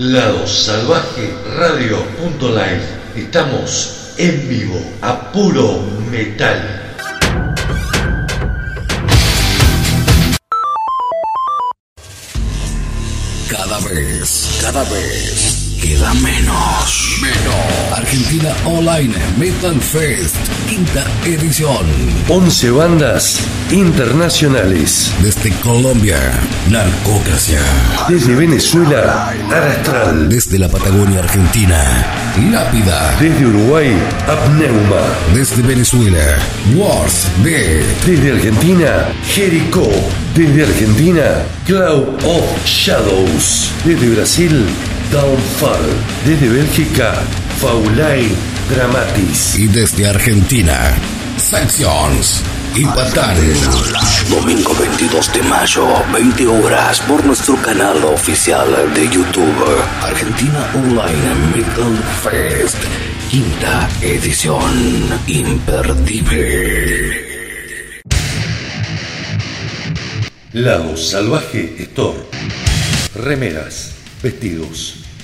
Lado Salvaje Radio.live. Estamos en vivo a puro metal. Cada vez, cada vez queda menos. Menos. Argentina Online Metal Fest, quinta edición. 11 bandas internacionales. Desde Colombia, Narcocracia. Desde Venezuela, Arastral. Desde la Patagonia Argentina, Lápida. Desde Uruguay, Apneuma. Desde Venezuela, Wars B. Desde Argentina, Jericho. Desde Argentina, Cloud of Shadows. Desde Brasil, Downfall. Desde Bélgica, Faulai Dramatis. Y desde Argentina, Sections y Patanes. Domingo 22 de mayo, 20 horas, por nuestro canal oficial de YouTube. Argentina Online Metal Fest. Quinta edición. Imperdible. Lado Salvaje Store. Remeras, vestidos,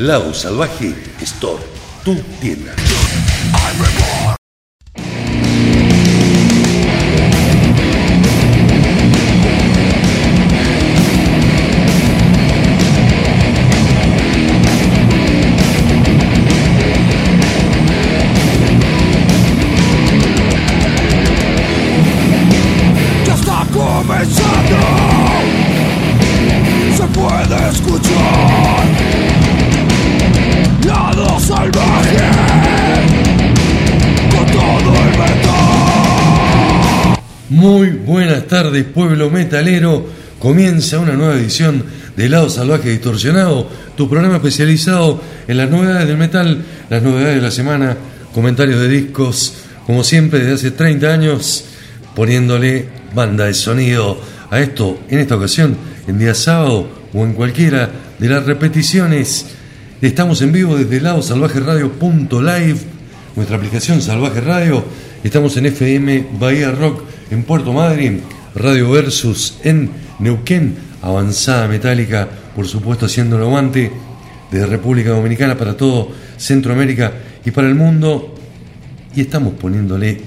Lado Salvaje Store, tu tienda. Tardes, pueblo metalero. Comienza una nueva edición de Lado Salvaje Distorsionado, tu programa especializado en las novedades del metal, las novedades de la semana, comentarios de discos, como siempre desde hace 30 años, poniéndole banda de sonido a esto, en esta ocasión, en día sábado o en cualquiera de las repeticiones. Estamos en vivo desde ladosalvajeradio.live, nuestra aplicación Salvaje Radio. Estamos en FM Bahía Rock en Puerto Madryn, Radio Versus en Neuquén, Avanzada Metálica, por supuesto haciendo el aguante de República Dominicana para todo Centroamérica y para el mundo. Y estamos poniéndole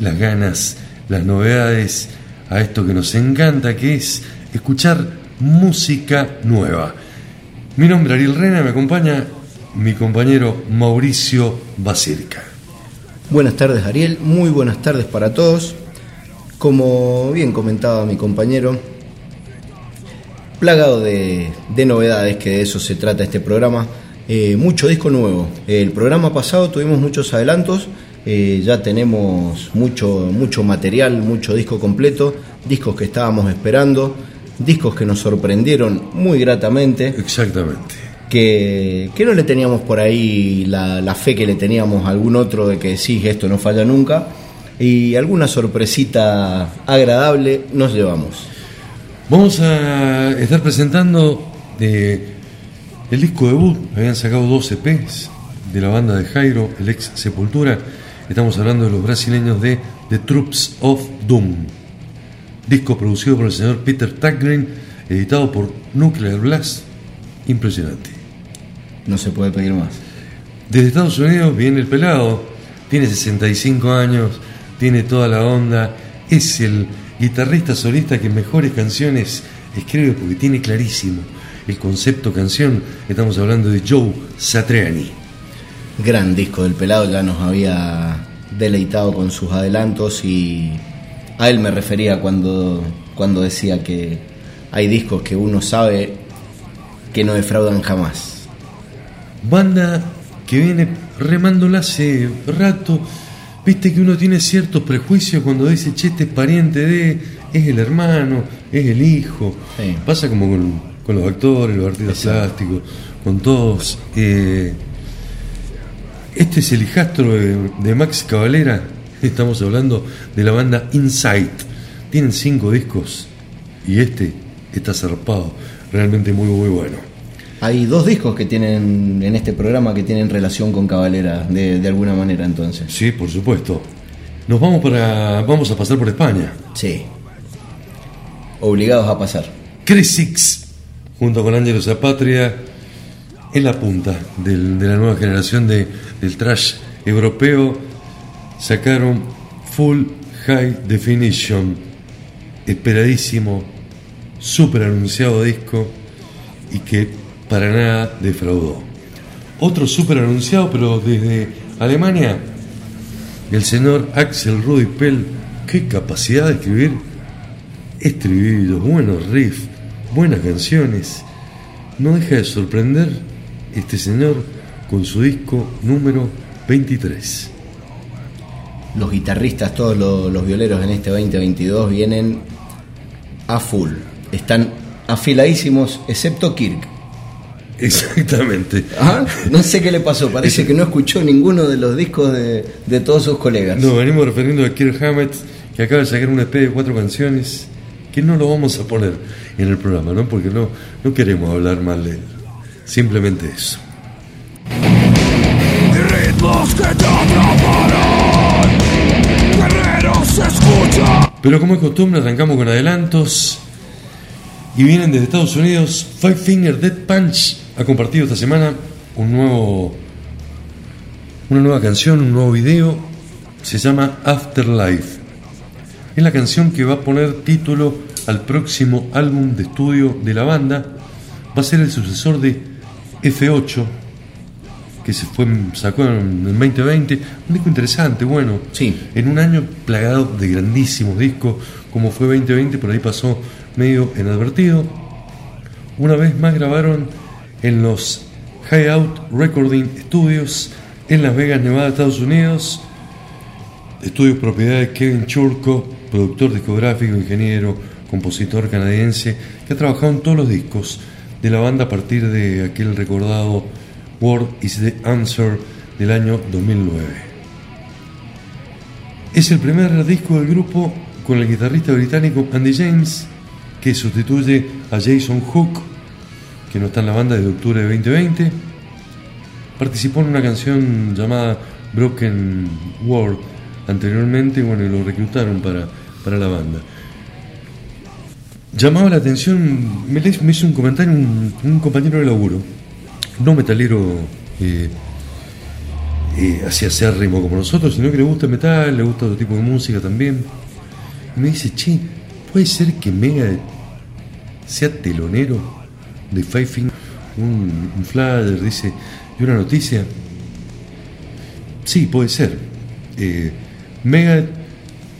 las ganas, las novedades a esto que nos encanta, que es escuchar música nueva. Mi nombre es Ariel Rena, me acompaña mi compañero Mauricio Basirca. Buenas tardes Ariel, muy buenas tardes para todos. Como bien comentaba mi compañero, plagado de, de novedades, que de eso se trata este programa. Eh, mucho disco nuevo. El programa pasado tuvimos muchos adelantos, eh, ya tenemos mucho, mucho material, mucho disco completo, discos que estábamos esperando, discos que nos sorprendieron muy gratamente Exactamente. que, que no le teníamos por ahí la, la fe que le teníamos a algún otro de que sí, esto no falla nunca. Y alguna sorpresita agradable nos llevamos. Vamos a estar presentando eh, el disco debut. Habían sacado dos EPs de la banda de Jairo, el ex Sepultura. Estamos hablando de los brasileños de The Troops of Doom. Disco producido por el señor Peter Tackgren, editado por Nuclear Blast. Impresionante. No se puede pedir más. Desde Estados Unidos viene el pelado, tiene 65 años, tiene toda la onda, es el guitarrista solista que mejores canciones escribe porque tiene clarísimo el concepto canción. Estamos hablando de Joe Satriani. Gran disco del pelado, ya nos había deleitado con sus adelantos y a él me refería cuando, cuando decía que hay discos que uno sabe que no defraudan jamás. Banda que viene remándola hace rato. Viste que uno tiene ciertos prejuicios cuando dice, che, este es pariente de, es el hermano, es el hijo. Sí. Pasa como con con los actores, los artistas plásticos, con todos. Eh, este es el hijastro de, de Max Cavalera, estamos hablando de la banda Insight. Tienen cinco discos y este está zarpado, realmente muy muy bueno. Hay dos discos que tienen en este programa que tienen relación con Cabalera, de, de alguna manera entonces. Sí, por supuesto. Nos vamos para. vamos a pasar por España. Sí. Obligados a pasar. Crisix, junto con Ángelo Zapatria, en la punta del- de la nueva generación de, del trash europeo, sacaron Full High Definition, esperadísimo, super anunciado disco y que para nada defraudó. Otro super anunciado, pero desde Alemania, el señor Axel Rudy Pell, qué capacidad de escribir estribillos, buenos riffs, buenas canciones. No deja de sorprender este señor con su disco número 23. Los guitarristas, todos los, los violeros en este 2022 vienen a full. Están afiladísimos, excepto Kirk. Exactamente. Ah, No sé qué le pasó, parece que no escuchó ninguno de los discos de, de todos sus colegas. Nos venimos refiriendo a Kirk Hammett, que acaba de sacar un EP de cuatro canciones, que no lo vamos a poner en el programa, ¿no? Porque no, no queremos hablar mal de él. Simplemente eso. Y ritmos que te atraparán Guerreros se escuchan Pero como es costumbre, arrancamos con adelantos. Y vienen desde Estados Unidos. Five Finger Dead Punch ha compartido esta semana un nuevo, una nueva canción, un nuevo video. Se llama Afterlife. Es la canción que va a poner título al próximo álbum de estudio de la banda. Va a ser el sucesor de F8, que se fue, sacó en el 2020. Un disco interesante, bueno. Sí. En un año plagado de grandísimos discos, como fue 2020, por ahí pasó medio inadvertido. Una vez más grabaron en los Hideout Recording Studios en Las Vegas, Nevada, Estados Unidos. Estudios propiedad de Kevin Churko, productor discográfico, ingeniero, compositor canadiense, que ha trabajado en todos los discos de la banda a partir de aquel recordado Word is the Answer del año 2009. Es el primer disco del grupo con el guitarrista británico Andy James, que sustituye a Jason Hook, que no está en la banda desde octubre de 2020. Participó en una canción llamada Broken World anteriormente, bueno, y lo reclutaron para, para la banda. Llamaba la atención, me, me hizo un comentario un, un compañero de laburo, no metalero eh, eh, así acérrimo como nosotros, sino que le gusta el metal, le gusta otro tipo de música también. Y me dice, che, ¿puede ser que Mega sea telonero de Finger? Un, un flyer, dice, y una noticia. Sí, puede ser. Eh,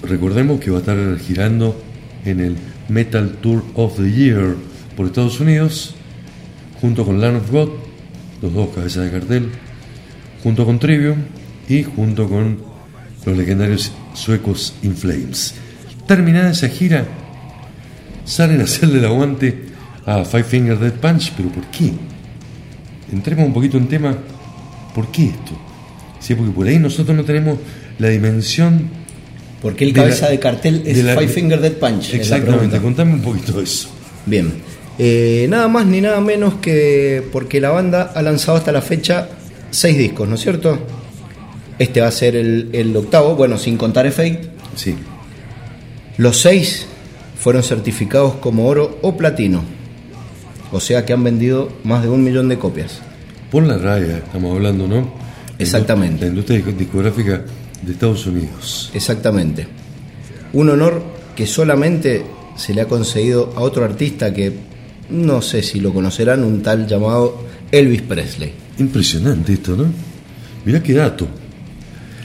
recordemos que va a estar girando en el Metal Tour of the Year por Estados Unidos, junto con Land of God, los dos cabezas de cartel, junto con Trivium y junto con los legendarios suecos In Flames. Terminada esa gira, salen a hacerle el aguante a Five Finger Dead Punch, pero ¿por qué? Entremos un poquito en tema, ¿por qué esto? Sí, porque por ahí nosotros no tenemos la dimensión Porque el de la- cabeza de cartel es de la- Five Finger Dead Punch. Exactamente, contame un poquito de eso. Bien. Eh, nada más ni nada menos que porque la banda ha lanzado hasta la fecha seis discos, ¿no es cierto? Este va a ser el, el octavo, bueno, sin contar Effect. Sí, Los seis fueron certificados como oro o platino. O sea que han vendido más de un millón de copias. por la raya estamos hablando, ¿no? Exactamente. La industria discográfica de Estados Unidos. Exactamente. Un honor que solamente se le ha conseguido a otro artista que no sé si lo conocerán, un tal llamado Elvis Presley. Impresionante esto, ¿no? Mirá qué dato.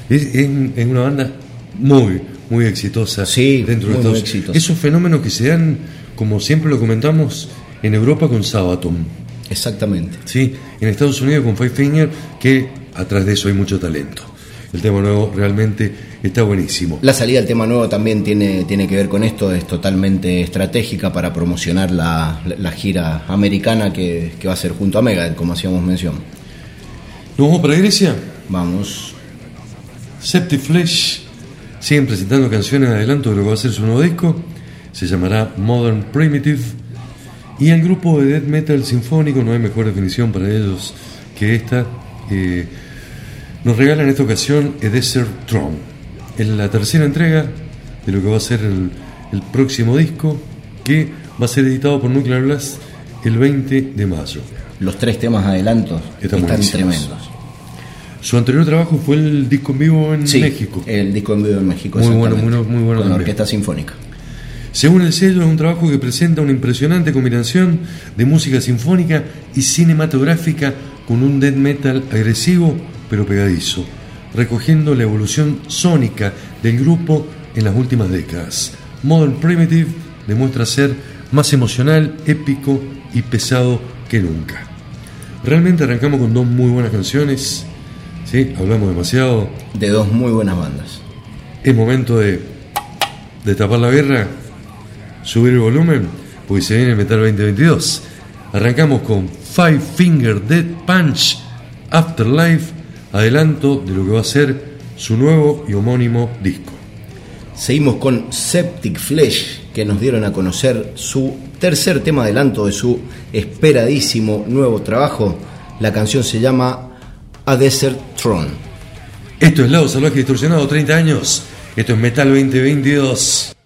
Es, es- es una banda muy, muy exitosa Sí, dentro de muy, Estados exitosa. Esos fenómenos que se dan, como siempre lo comentamos, en Europa con Sabaton. Exactamente. ¿sí? En Estados Unidos con Five Finger, que atrás de eso hay mucho talento. El tema nuevo realmente está buenísimo. La salida del tema nuevo también tiene, tiene que ver con esto, es totalmente estratégica para promocionar la, la gira americana que, que va a ser junto a Mega, como hacíamos mención. ¿Nos vamos para Grecia? Vamos. Septiflesh siguen presentando canciones de adelanto de lo que va a ser su nuevo disco. Se llamará Modern Primitive. Y el grupo de death metal sinfónico, no hay mejor definición para ellos que esta, eh, nos regalan en esta ocasión A Desert Throne. Es la tercera entrega de lo que va a ser el, el próximo disco que va a ser editado por Nuclear Blast el 20 de mayo. Los tres temas adelantos Están están, tremendos. Su anterior trabajo fue el disco en vivo en Sí, México. el disco en vivo en México. Muy bueno, muy- muy bueno Con también. orquesta sinfónica. Según el sello, es un trabajo que presenta una impresionante combinación de música sinfónica y cinematográfica con un death metal agresivo pero pegadizo, recogiendo la evolución sónica del grupo en las últimas décadas. Modern Primitive demuestra ser más emocional, épico y pesado que nunca. Realmente arrancamos con dos muy buenas canciones, ¿sí? hablamos demasiado, De dos muy buenas bandas. es momento de, de tapar la guerra, subir el volumen, porque se viene Metal 2022. Arrancamos con Five Finger Dead Punch Afterlife, adelanto de lo que va a ser su nuevo y homónimo disco. Seguimos con Septic Flesh, que nos dieron a conocer su tercer tema adelanto de su esperadísimo nuevo trabajo. La canción se llama A Desert Throne. Esto es Lado Salvaje Distorsionado, 30 años. Esto es Metal 2022.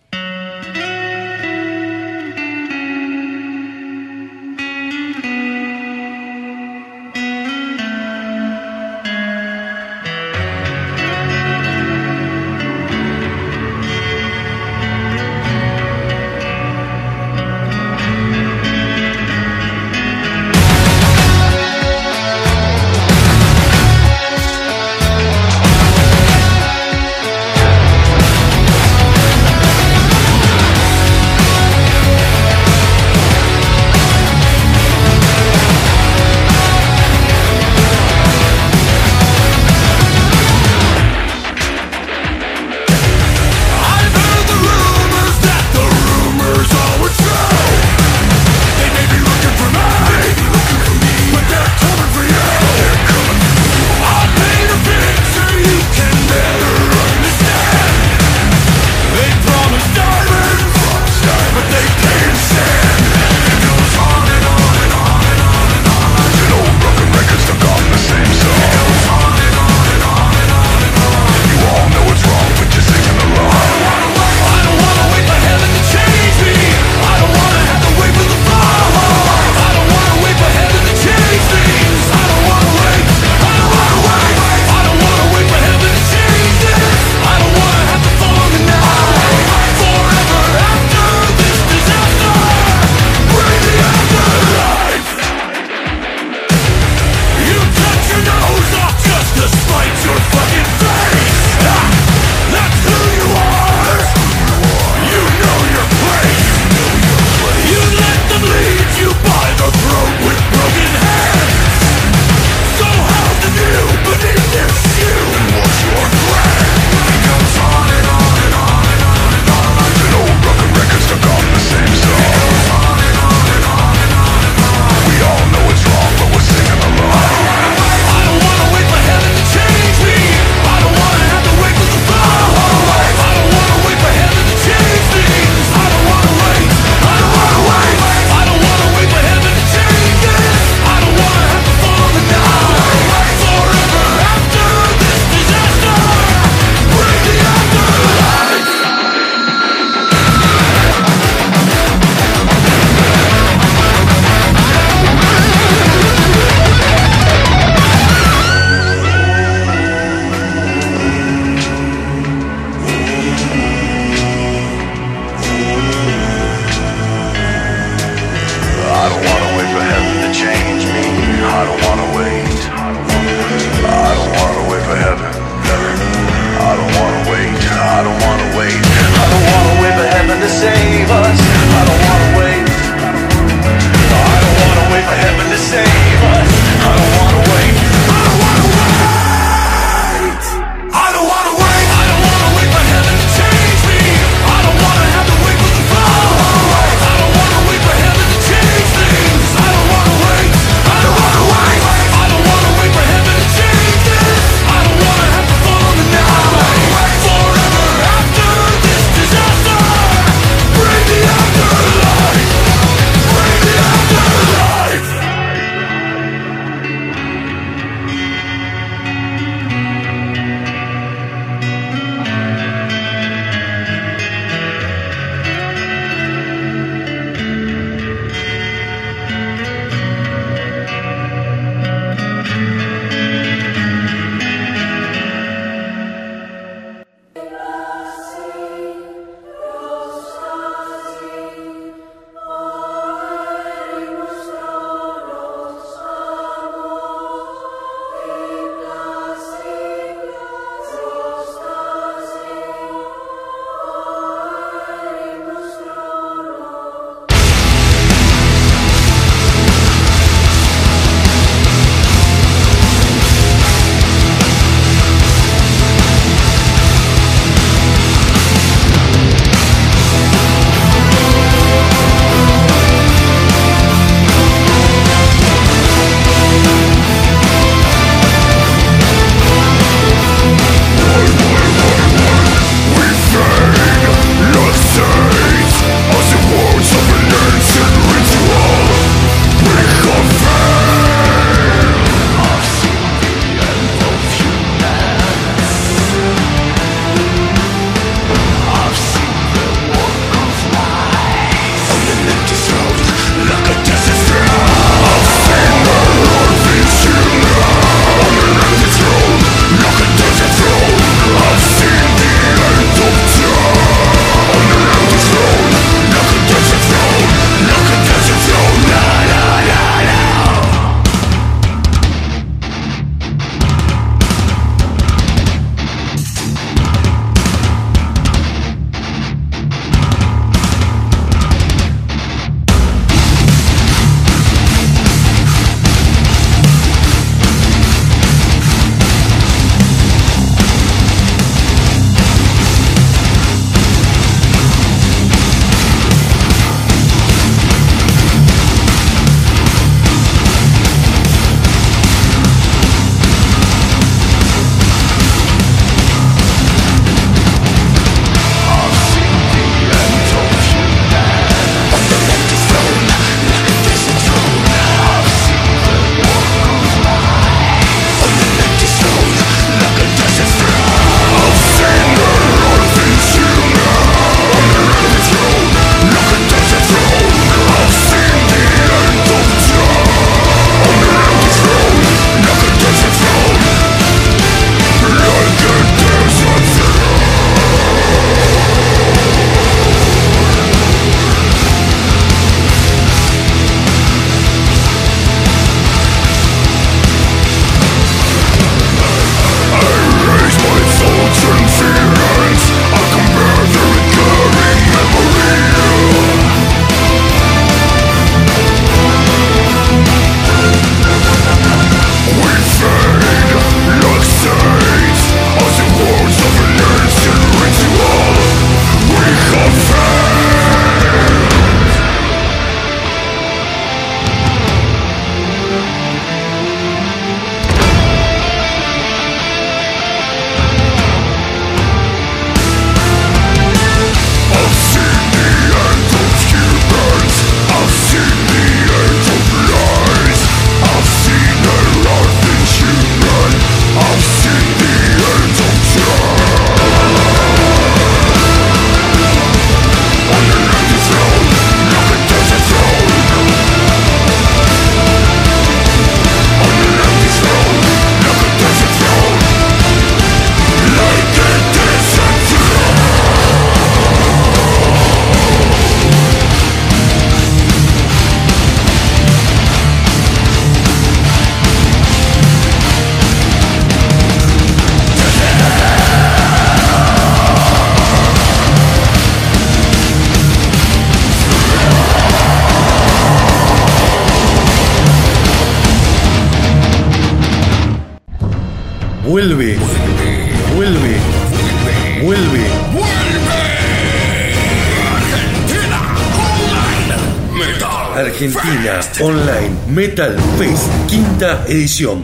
Metal Fest, quinta edición.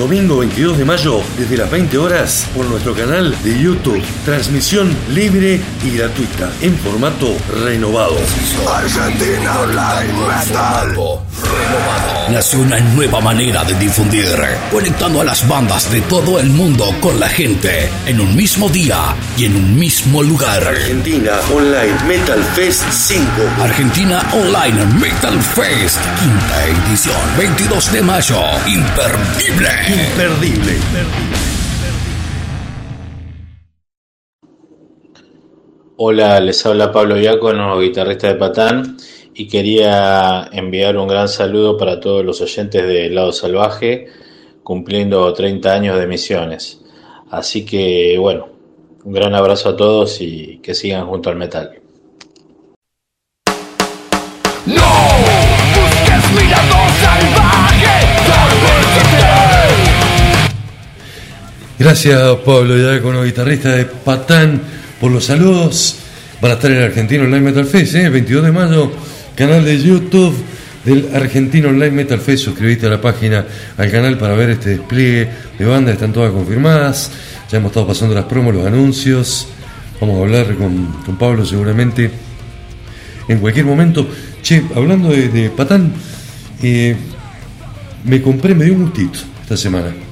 Domingo 22 de mayo, desde las 20 horas, por nuestro canal de YouTube. Transmisión libre y gratuita, en formato renovado. Argentina Online Metal. Nació una nueva manera de difundir, conectando a las bandas de todo el mundo con la gente en un mismo día y en un mismo lugar. Argentina Online Metal Fest 5. Argentina Online Metal Fest, quinta edición, 22 de mayo, imperdible. Imperdible. Hola, les habla Pablo Diácono, guitarrista de Patán, y quería enviar un gran saludo para todos los oyentes de Lado Salvaje, cumpliendo 30 años de misiones. Así que, bueno, un gran abrazo a todos y que sigan junto al metal. Gracias Pablo Diácono, guitarrista de Patán, por los saludos. Van a estar en Argentino Online Metal Fest, ¿eh? 22 de mayo, canal de YouTube del Argentino Online Metal Fest. Suscríbete a la página, al canal para ver este despliegue de bandas, están todas confirmadas. Ya hemos estado pasando las promos, los anuncios. Vamos a hablar con, con Pablo seguramente en cualquier momento. Che, hablando de, de Patán, eh, me compré, me dio un gustito esta semana.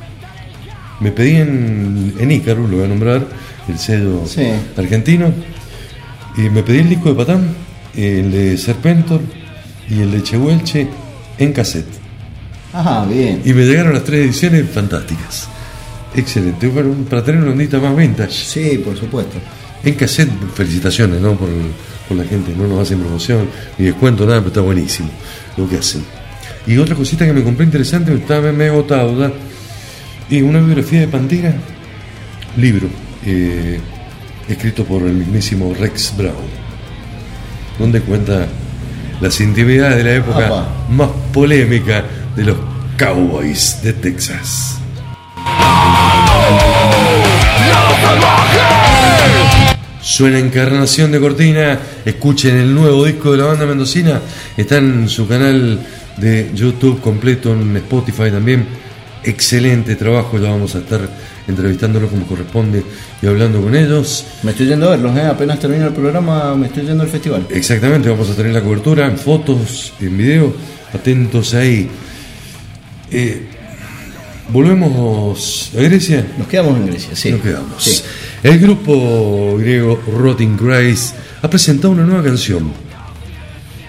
Me pedí en, en Ícaro, lo voy a nombrar, el sello Sí. argentino, y me pedí el disco de Patán, el de Serpentor y el de Chehuelche en cassette. Ajá, bien. Y me llegaron las tres ediciones fantásticas. Excelente, para, para tener una ondita más vintage. Sí, por supuesto. En cassette, felicitaciones ¿no? por, por la gente, no nos hacen promoción ni descuento, nada, pero está buenísimo lo que hacen. Y otra cosita que me compré interesante, estaba medio agotado, ¿verdad? Y una biografía de Pantera, libro, eh, escrito por el mismísimo Rex Brown, donde cuenta las intimidades de la época Apa. más polémica de los Cowboys de Texas. Suena Encarnación de Cortina, escuchen el nuevo disco de la banda mendocina, está en su canal de YouTube completo, en Spotify también. Excelente trabajo, ya vamos a estar entrevistándolos como corresponde y hablando con ellos. Me estoy yendo a verlos, ¿eh? apenas termino el programa, me estoy yendo al festival. Exactamente, vamos a tener la cobertura en fotos, en video, atentos ahí. Eh, Volvemos a Grecia. Nos quedamos en Grecia, sí. Nos quedamos. Sí. El grupo griego Rotting Christ ha presentado una nueva canción.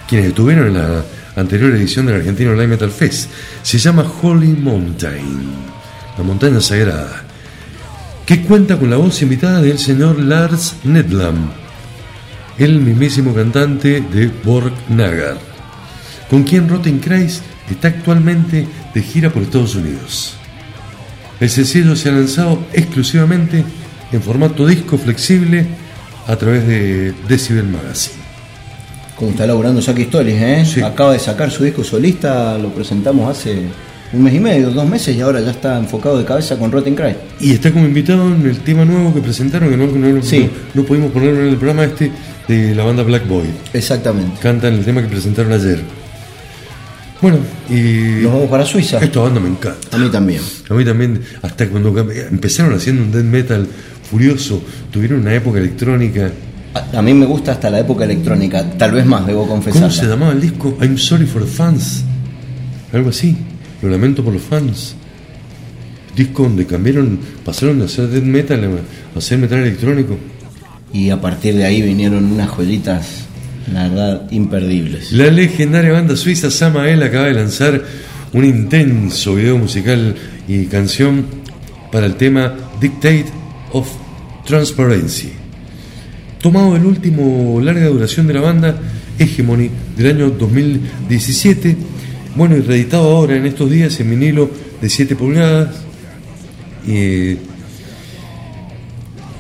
Quienes estuvieron en la anterior edición del Argentino Live Metal Fest se llama Holy Mountain, la montaña sagrada, que cuenta con la voz invitada del señor Lars Nedlam, el mismísimo cantante de Borg Nagar, con quien Rotting Christ está actualmente de gira por Estados Unidos. El sencillo se ha lanzado exclusivamente en formato disco flexible a través de Decibel Magazine. Como está laburando Saki Stories, ¿eh? Sí. Acaba de sacar su disco solista, lo presentamos hace un mes y medio, dos meses, y ahora ya está enfocado de cabeza con Rotten Cry. Y está como invitado en el tema nuevo que presentaron, que no, no, no- Sí. no pudimos ponerlo en el programa este de la banda Black Boy. Exactamente. Cantan el tema que presentaron ayer. Bueno, y Nos vamos para Suiza. esta banda me encanta. A mí también. A mí también, hasta cuando empezaron haciendo un death metal furioso, tuvieron una época electrónica. A, a mí me gusta hasta la época electrónica, tal vez más, debo ¿Cómo se confesar. llamaba el disco? I'm sorry for the fans. Algo así. Lo lamento por los fans. Disco donde cambiaron, pasaron de hacer death metal a hacer metal electrónico. Y a partir de ahí vinieron unas joyitas, la verdad, imperdibles. La legendaria banda suiza Samael acaba de lanzar un intenso video musical y canción para el tema Dictate of Transparency. Tomado del último larga duración de la banda, Hegemony, del año 2017, bueno, y reeditado ahora en estos días en vinilo de 7 pulgadas. Eh,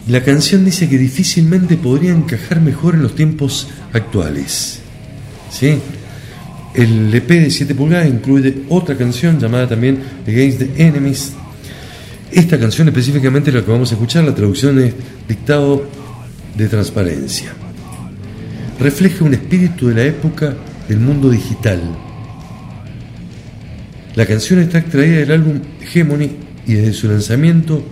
la canción dice que difícilmente podría encajar mejor en los tiempos actuales. ¿Sí? El EP de 7 pulgadas incluye otra canción llamada también Against the Enemies, Esta canción específicamente la que vamos a escuchar, la traducción es Dictado de Transparencia. Refleja un espíritu de la época del mundo digital. La canción está extraída del álbum Hegemony y desde su lanzamiento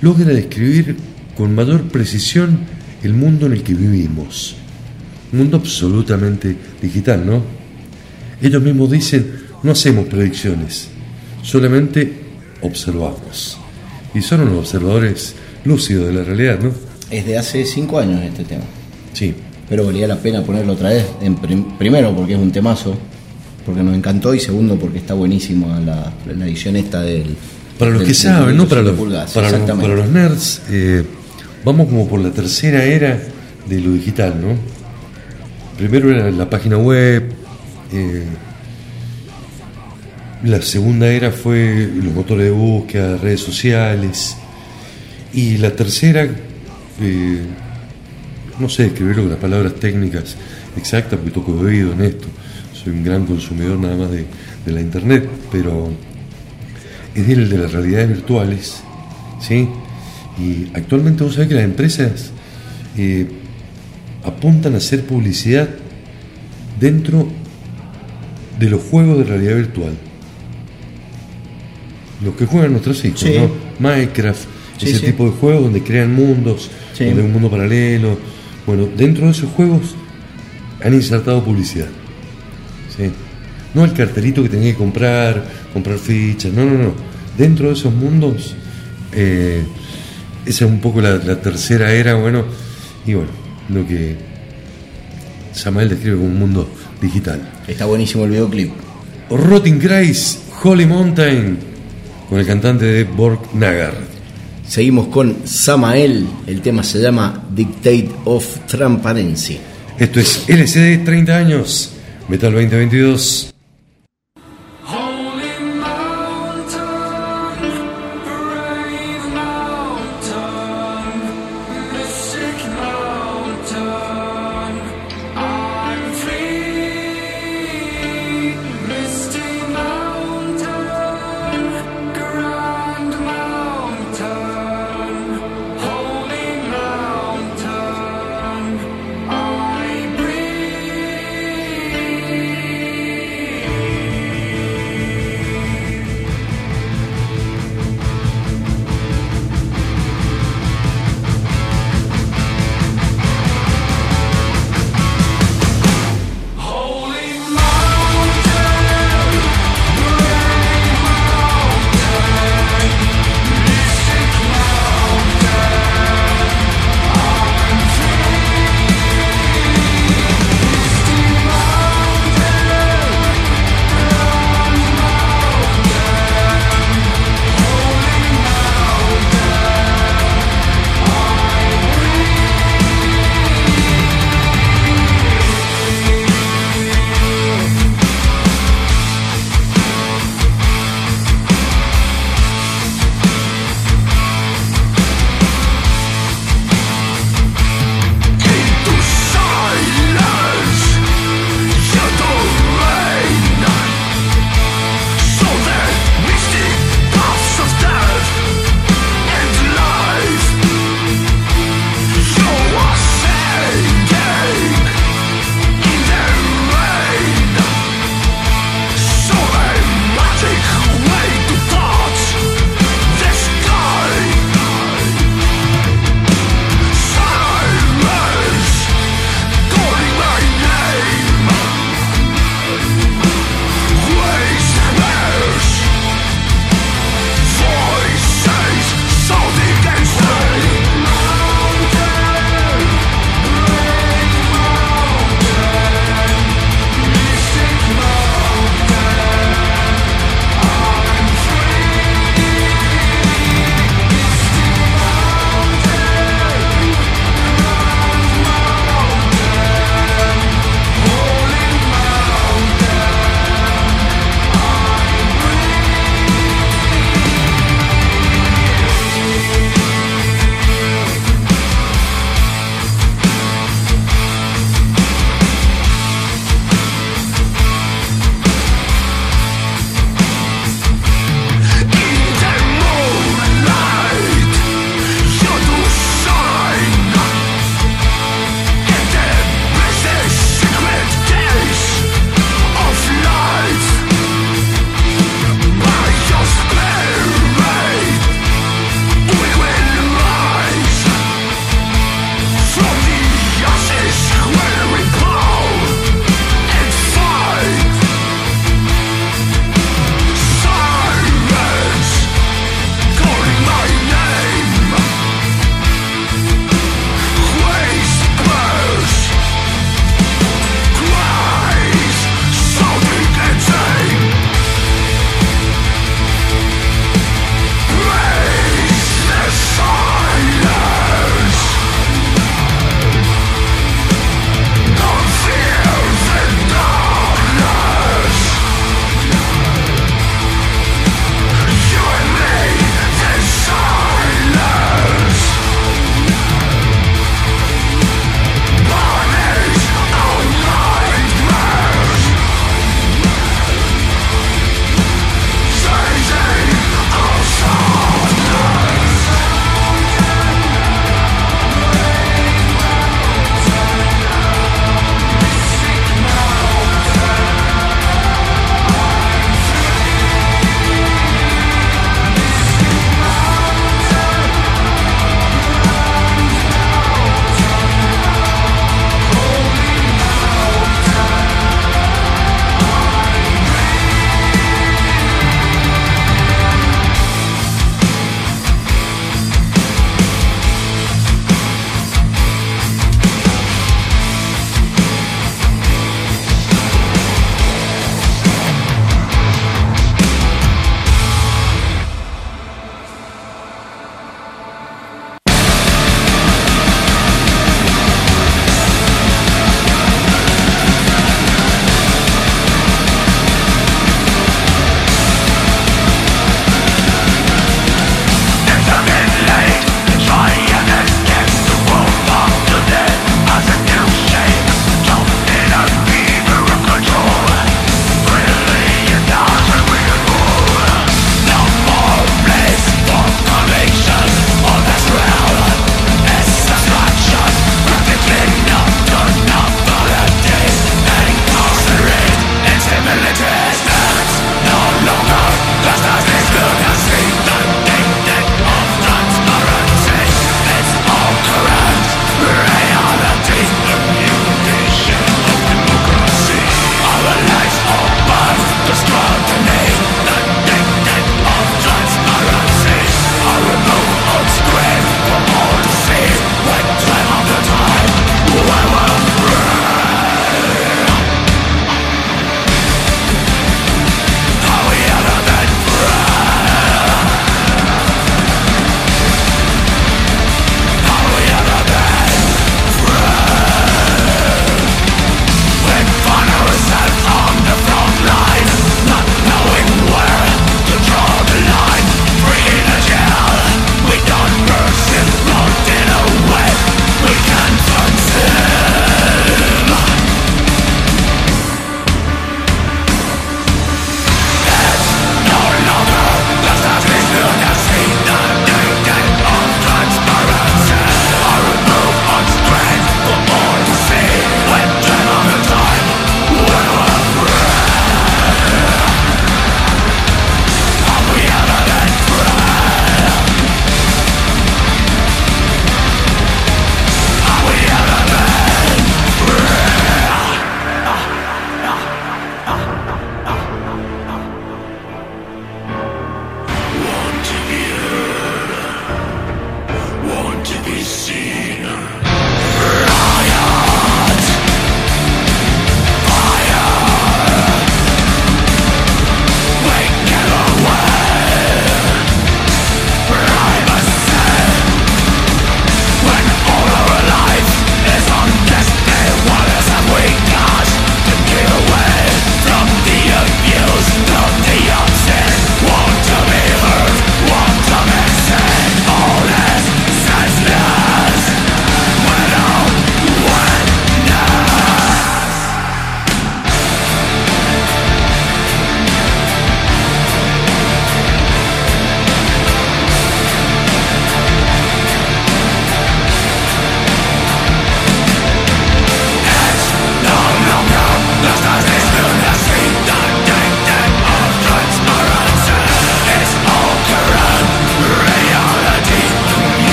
logra describir con mayor precisión el mundo en el que vivimos. Un mundo absolutamente digital, ¿no? Ellos mismos dicen, no hacemos predicciones, solamente observamos. Y son unos observadores lúcidos de la realidad, ¿no? Es de hace cinco años este tema. Sí. Pero valía la pena ponerlo otra vez. En prim- primero porque es un temazo, porque nos encantó, y segundo porque está buenísima la, la edición esta del. Para los del que saben, ¿no? Para 105 los, para los nerds, eh, vamos como por la tercera era de lo digital, ¿no? Primero era la página web, eh, la segunda era fue los motores de búsqueda, redes sociales, y la tercera, eh, no sé escribirlo con las palabras técnicas exactas, porque toco de oído en esto, soy un gran consumidor nada más de, de la internet, pero es el de las realidades virtuales, ¿sí? Y actualmente vos sabés que las empresas eh, apuntan a hacer publicidad dentro de los juegos de realidad virtual. Los que juegan nuestros hijos, Sí. ¿no? Minecraft, Sí, ese sí. tipo de juegos donde crean mundos, Sí. un mundo paralelo. Bueno, dentro de esos juegos han insertado publicidad. ¿sí? No el cartelito que tenía que comprar, comprar fichas, no, no, no. Dentro de esos mundos, eh, esa es un poco la, la tercera era, bueno, y bueno, lo que Samael describe como un mundo digital. Está buenísimo el videoclip. Rotting Christ, Holy Mountain, con el cantante de Borg Nagar. Seguimos con Samael. El tema se llama Dictate of Transparency. Esto es LCD 30 años, Metal 2022.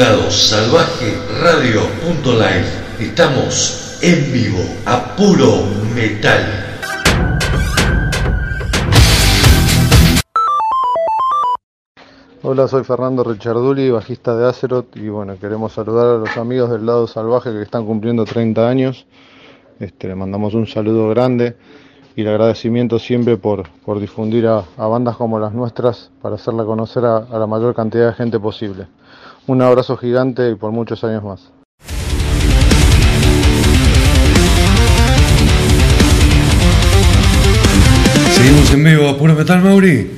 Lado Salvaje Radio.live. Estamos en vivo a puro metal. Hola, soy Fernando Richarduli, bajista de Azeroth y bueno, queremos saludar a los amigos del lado salvaje que están cumpliendo 30 años. Este, le mandamos un saludo grande y el agradecimiento siempre por, por difundir a, bandas como las nuestras para hacerla conocer a la mayor cantidad de gente posible. Un abrazo gigante y por muchos años más. Seguimos en vivo a puro metal, Mauri.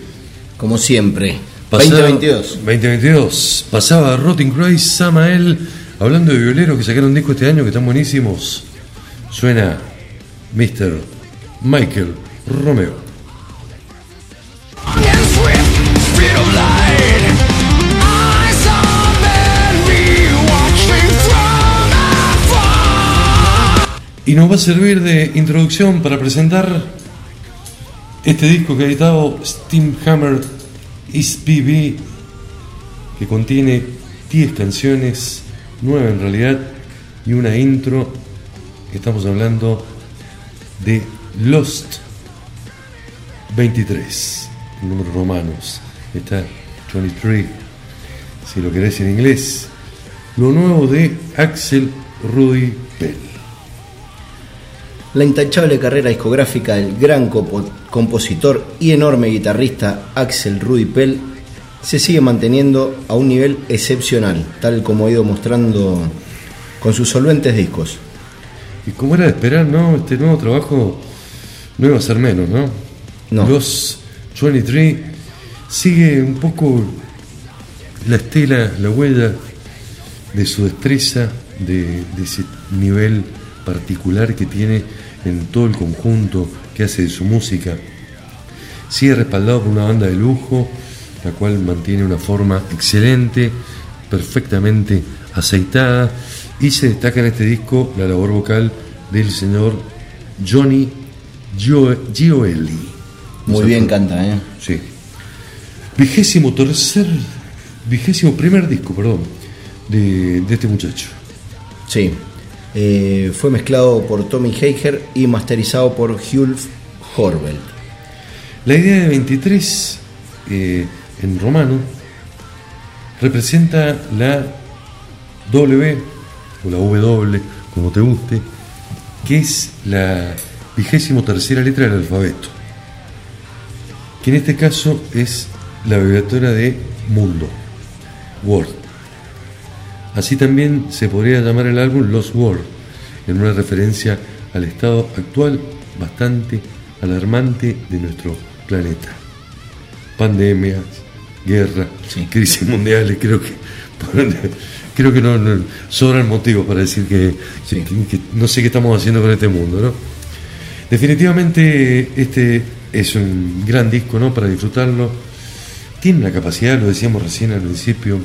Como siempre. Pasaba- 2022. 2022. Pasaba Rotting Christ, Samael, hablando de violeros que sacaron disco este año que están buenísimos. Suena Mr. Michael Romeo. Y nos va a servir de introducción para presentar este disco que ha editado Steamhammer East BB, que contiene 10 canciones, 9 en realidad, y una intro. Estamos hablando de Lost 23, en números romanos. Está 23, si lo querés en inglés. Lo nuevo de Axel Rudy Pell. La intachable carrera discográfica del gran compo- compositor y enorme guitarrista Axel Rudy Pell se sigue manteniendo a un nivel excepcional, tal como ha ido mostrando con sus solventes discos. Y como era de esperar, ¿no? Este nuevo trabajo no iba a ser menos, ¿no? No. Los 23 sigue un poco la estela, la huella de su destreza, de, de ese nivel particular que tiene en todo el conjunto que hace de su música. Sigue respaldado por una banda de lujo, la cual mantiene una forma excelente, perfectamente aceitada, y se destaca en este disco la labor vocal del señor Johnny Gio- Gioeli. Muy bien canta, ¿eh? Sí. Vigésimo tercer, vigésimo primer disco, perdón, de, de este muchacho. Sí. Eh, fue mezclado por Tommy Heiger y masterizado por Hugh Horveld. La idea de 23 eh, en romano representa la W o la W, como te guste, que es la vigésimo tercera letra del alfabeto, que en este caso es la abreviatura de mundo, Word. Así también se podría llamar el álbum Lost World, en una referencia al estado actual bastante alarmante de nuestro planeta. Pandemias, guerra, Sí. crisis mundiales, creo que creo que no, no- sobran motivos para decir que, que- que no sé qué estamos haciendo con este mundo, ¿no? Definitivamente este es un gran disco, ¿no? Para disfrutarlo. Tiene una capacidad, lo decíamos recién al principio,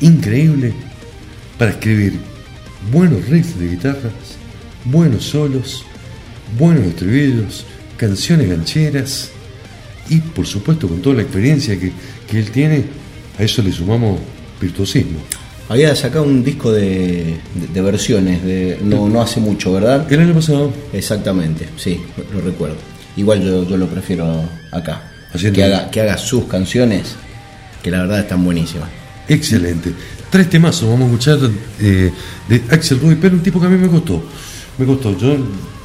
increíble para escribir buenos riffs de guitarras, buenos solos, buenos estribillos, canciones gancheras y por supuesto con toda la experiencia que, que él tiene, a eso le sumamos virtuosismo. Había sacado un disco de, de- de versiones, de, no, no hace mucho, ¿verdad? El año pasado, Exactamente, sí, lo, lo recuerdo. Igual yo, yo lo prefiero acá. Haciendo- Que haga, que haga sus canciones, que la verdad están buenísimas. Excelente. Tres temazos vamos a escuchar eh, de Axel Rudy, pero un tipo que a mí me costó. Me costó. Yo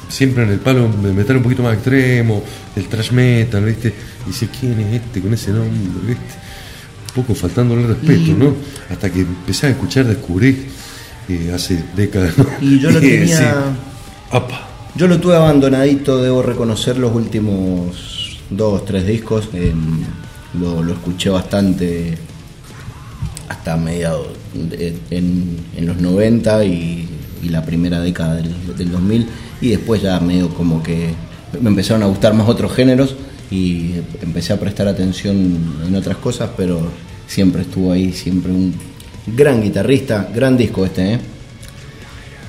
siempre en el palo de metal un poquito más extremo, el trash metal, ¿viste? Y dice, ¿quién es este con ese nombre, ¿viste? Un poco faltándole el respeto, ¿no? Hasta que empecé a escuchar, descubrí eh, hace décadas, ¿no? Y yo lo tenía- sí, apa. Yo lo tuve abandonadito, debo reconocer los últimos dos, tres discos. lo, lo escuché bastante hasta mediados, en, en los 90 y, y la primera década del, del 2000. Y después ya medio como que me empezaron a gustar más otros géneros y empecé a prestar atención en otras cosas, pero siempre estuvo ahí, siempre un gran guitarrista, gran disco este, ¿eh?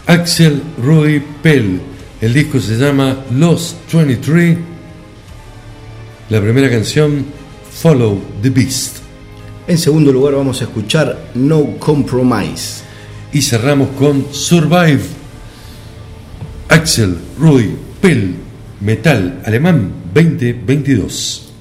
Axel Rudy Pell. El disco se llama Lost 23. La primera canción, Follow the Beast. En segundo lugar vamos a escuchar No Compromise. Y cerramos con Survive. Axel, Rudy, Pell, Metal Alemán 2022.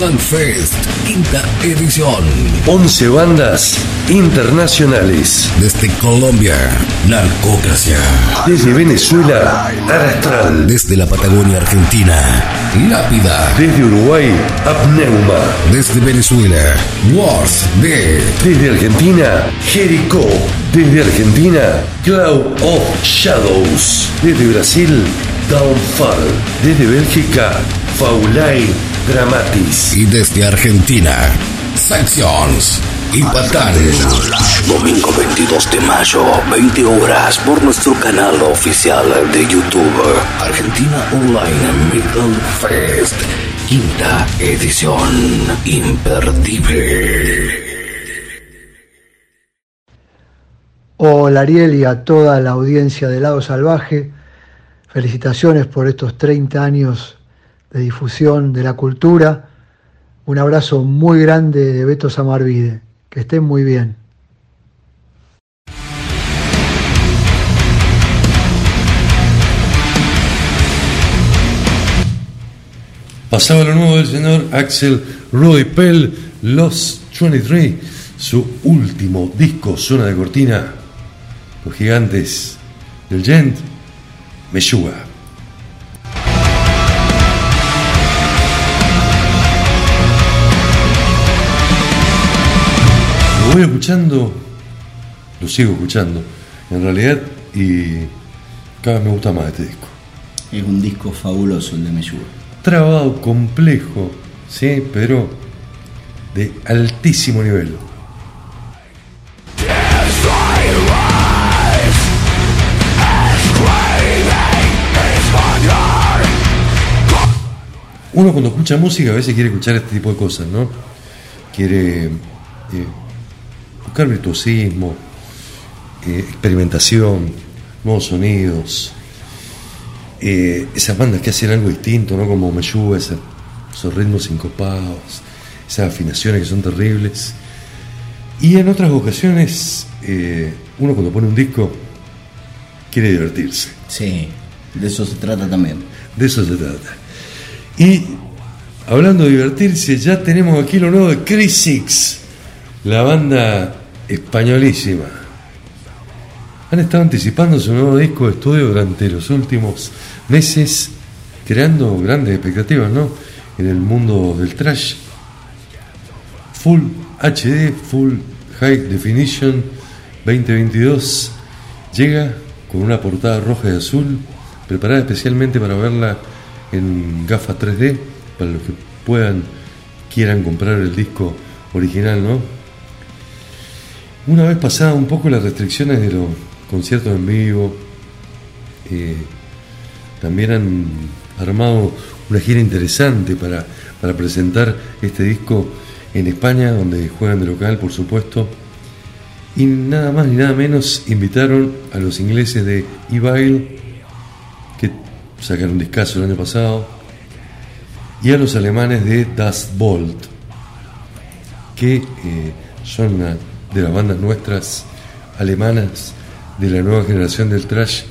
Rock Fest, quinta edición. 11 bandas internacionales. Desde Colombia, Narcocracia. Desde Venezuela, Arastral. Desde la Patagonia Argentina, Lápida. Desde Uruguay, Apneuma. Desde Venezuela, Wars D. Desde Argentina, Jericó. Desde Argentina, Cloud of Shadows. Desde Brasil, Downfall. Desde Bélgica, Faulai Dramatis. Y desde Argentina, Sections. Impactantes. Domingo 22 de mayo, 20 horas, por nuestro canal oficial de YouTube, Argentina Online Metal Fest, quinta edición, imperdible. Hola Ariel y a toda la audiencia de Lado Salvaje, felicitaciones por estos 30 años de difusión de la cultura. Un abrazo muy grande de Beto Samarvide. Que estén muy bien. Pasaba lo nuevo del señor Axel Roy Pell, Los 23, su último disco, Zona de Cortina, Los Gigantes del Gent, Meshuga. Lo voy escuchando, lo sigo escuchando, en realidad, y cada vez me gusta más este disco. Es un disco fabuloso el de Meshuga. Trabado, complejo, sí, pero de altísimo nivel. Uno cuando escucha música a veces quiere escuchar este tipo de cosas, ¿no? Quiere eh, buscar virtuosismo, eh, experimentación, nuevos sonidos, eh, esas bandas que hacen algo distinto, ¿no? Como Meyú, esos, esos ritmos sincopados, esas afinaciones que son terribles. Y en otras ocasiones, eh, uno cuando pone un disco quiere divertirse. Sí, de eso se trata también. De eso se trata. Y hablando de divertirse, ya tenemos aquí lo nuevo de Chris Six, la banda españolísima. Han estado anticipando su nuevo disco de estudio durante los últimos meses, creando grandes expectativas, ¿no? En el mundo del trash. Full HD, Full High Definition 2022 llega con una portada roja y azul, preparada especialmente para verla en gafas 3D, para los que puedan, quieran comprar el disco original, ¿no? Una vez pasadas un poco las restricciones de los conciertos en vivo, eh, también han armado una gira interesante para, para presentar este disco en España, donde juegan de local, por supuesto. Y nada más ni nada menos invitaron a los ingleses de Evil, que sacaron un discazo el año pasado, y a los alemanes de Das Bolt, que eh, son de las bandas nuestras alemanas de la nueva generación del trash,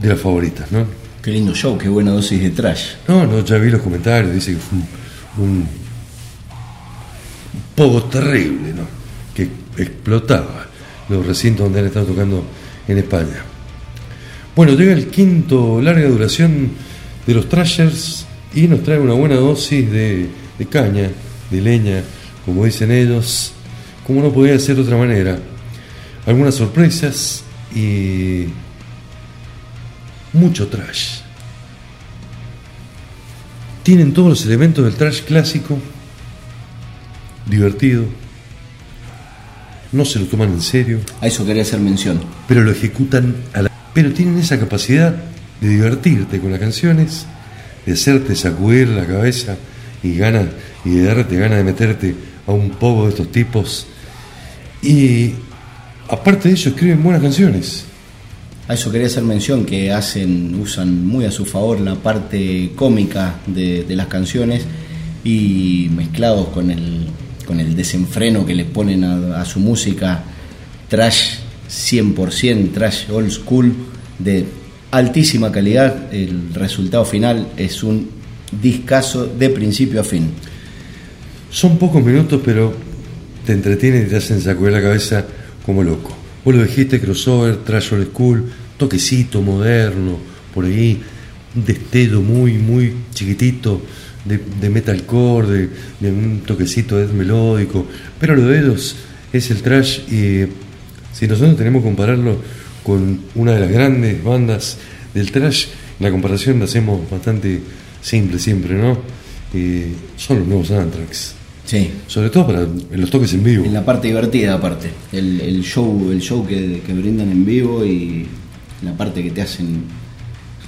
de las favoritas, ¿no? Qué lindo show, qué buena dosis de trash. No, no, ya vi los comentarios, dice que fue un, un poco terrible, ¿no? Que explotaba los recintos donde han estado tocando en España. Bueno, llega el quinto larga duración de los Trashers y nos trae una buena dosis de, de caña, de leña, como dicen ellos, como no podía ser de otra manera. Algunas sorpresas y mucho trash. Tienen todos los elementos del trash clásico, divertido, no se lo toman en serio, A eso quería hacer mención. pero lo ejecutan a la... Pero tienen esa capacidad de divertirte con las canciones, de hacerte sacudir la cabeza y ganas y de darte ganas de meterte a un poco de estos tipos. Y aparte de eso escriben buenas canciones. A eso quería hacer mención que hacen, usan muy a su favor la parte cómica de, de las canciones y mezclados con el, con el desenfreno que les ponen a, a su música, trash 100%, trash old school, de altísima calidad, el resultado final es un discazo de principio a fin. Son pocos minutos, pero te entretienen y te hacen sacudir la cabeza como loco. Vos lo dijiste, crossover, trash old school, toquecito moderno, por ahí, un destello muy, muy chiquitito de, de metalcore, de, un toquecito de melódico, pero lo de ellos es el trash y si nosotros tenemos que compararlo con una de las grandes bandas del trash, la comparación la hacemos bastante simple siempre, ¿no? Eh, son los nuevos Anthrax. Sí. Sobre todo para en los toques en vivo. En la parte divertida aparte, el, el show, el show que, que brindan en vivo y la parte que te hacen,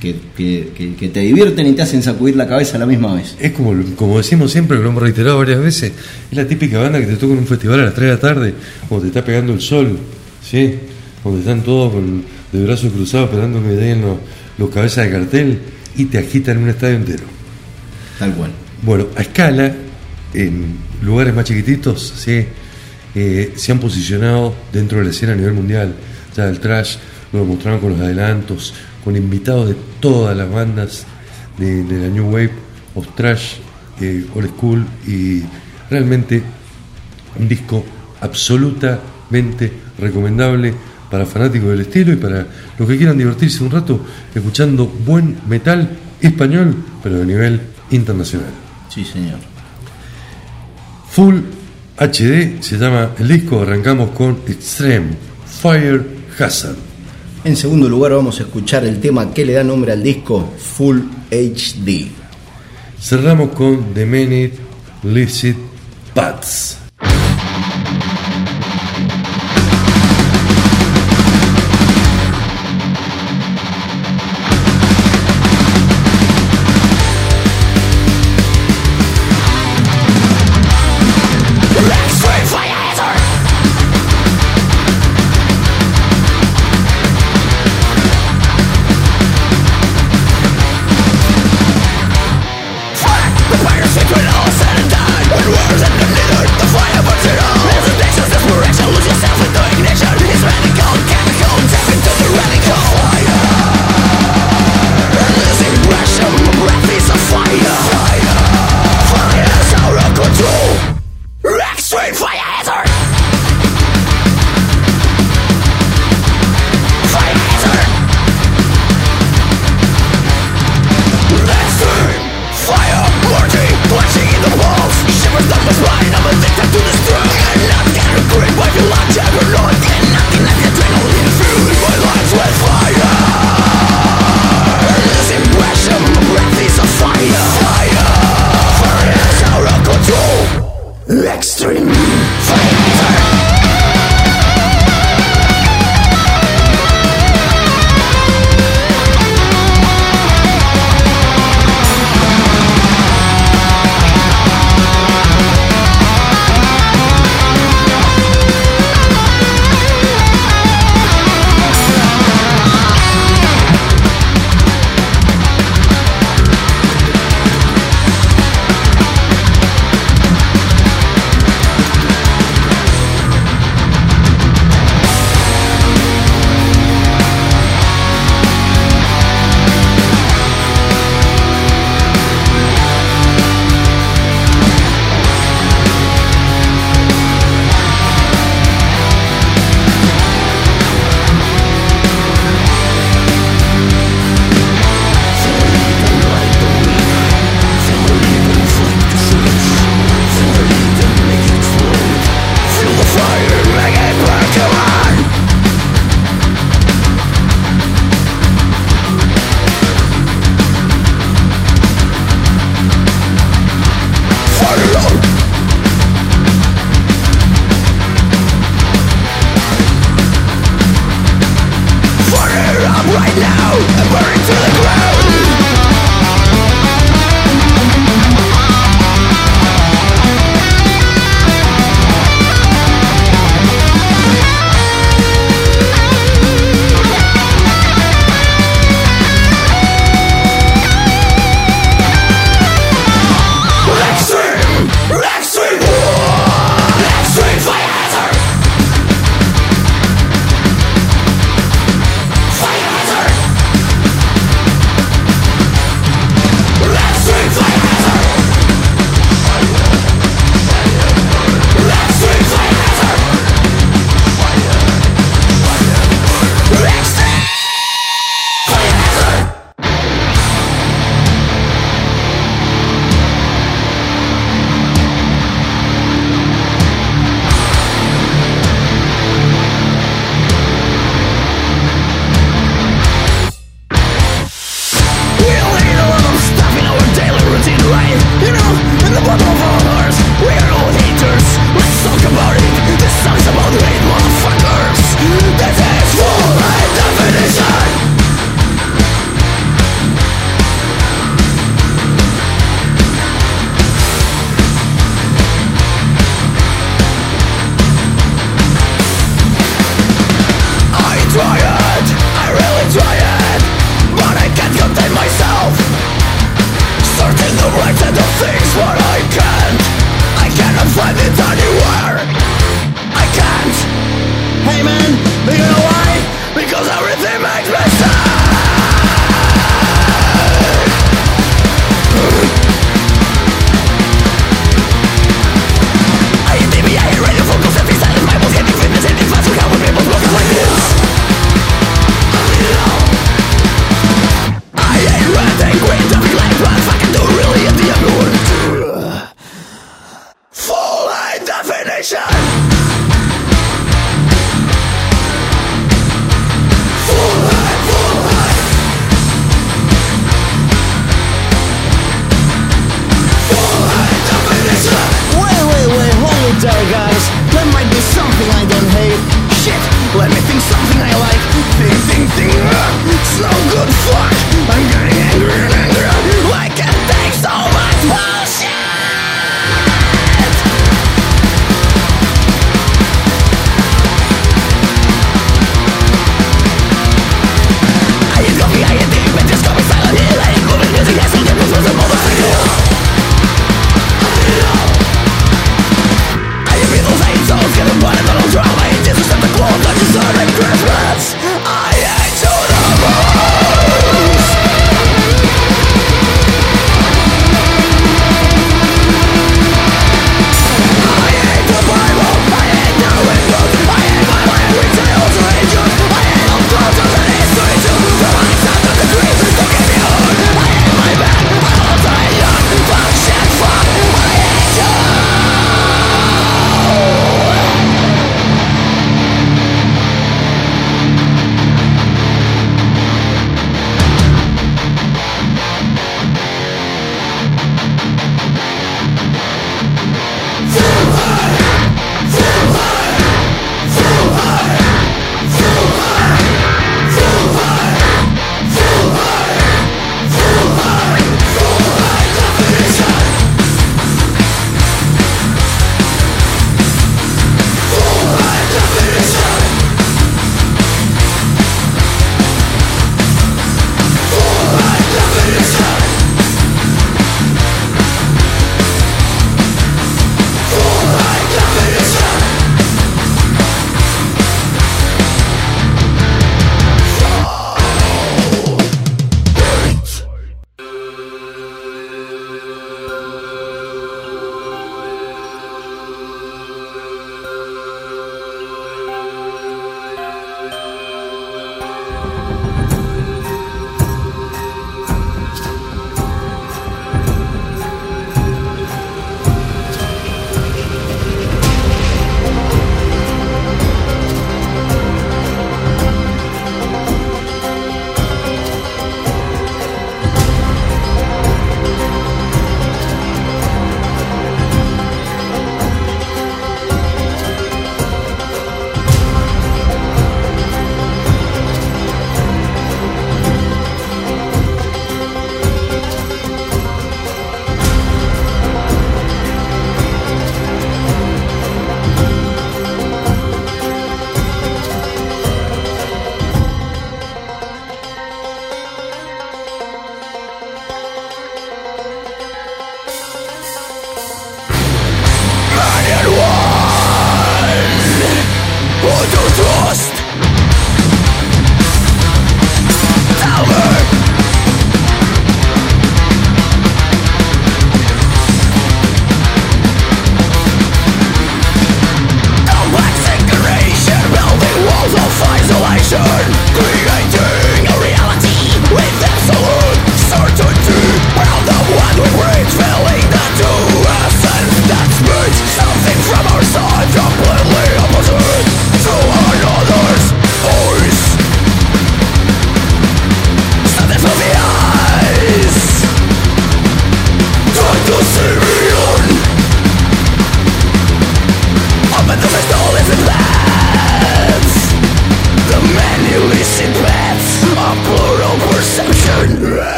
que, que- que- te divierten y te hacen sacudir la cabeza a la misma vez. Es como, como decimos siempre, que lo hemos reiterado varias veces, es la típica banda que te toca en un festival a las 3 de la tarde, cuando te está pegando el sol, ¿sí? Donde están todos con, de brazos cruzados esperando que lleguen los, los cabezas de cartel y te agitan un estadio entero. Tal cual. Bueno, a escala, en lugares más chiquititos, ¿sí? Eh, se han posicionado dentro de la escena a nivel mundial. Ya el trash lo mostraron con los adelantos, con invitados de todas las bandas de, la New Wave, post-trash, eh, old school y realmente un disco absolutamente recomendable para fanáticos del estilo y para los que quieran divertirse un rato escuchando buen metal español, pero de nivel internacional. Sí, señor. Full HD se llama el disco, arrancamos con Extreme Fire Hazard. En segundo lugar vamos a escuchar el tema que le da nombre al disco Full HD. Cerramos con The Minute Licit Pats.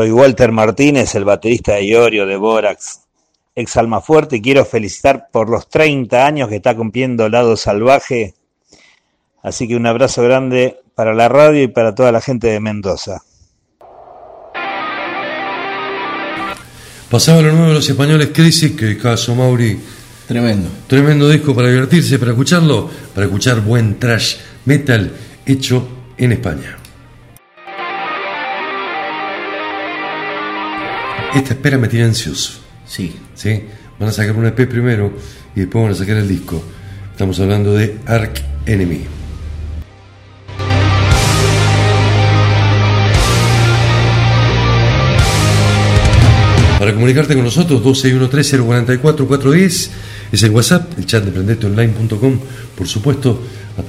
Soy Walter Martínez, el baterista de Iorio de Borax, ex Alma Fuerte, y quiero felicitar por los 30 años que está cumpliendo Lado Salvaje. Así que un abrazo grande para la radio y para toda la gente de Mendoza. Pasaba lo nuevo de los españoles Crisis, que caso Mauri. Tremendo. Tremendo disco para divertirse, para escucharlo, para escuchar buen trash metal hecho en España. Esta espera me tiene ansioso. Sí. ¿sí? Van a sacar un EP primero y después van a sacar el disco. Estamos hablando de Ark Enemy. Para comunicarte con nosotros, 261-3044-410 es el WhatsApp, el chat de prendeteonline.com. Por supuesto,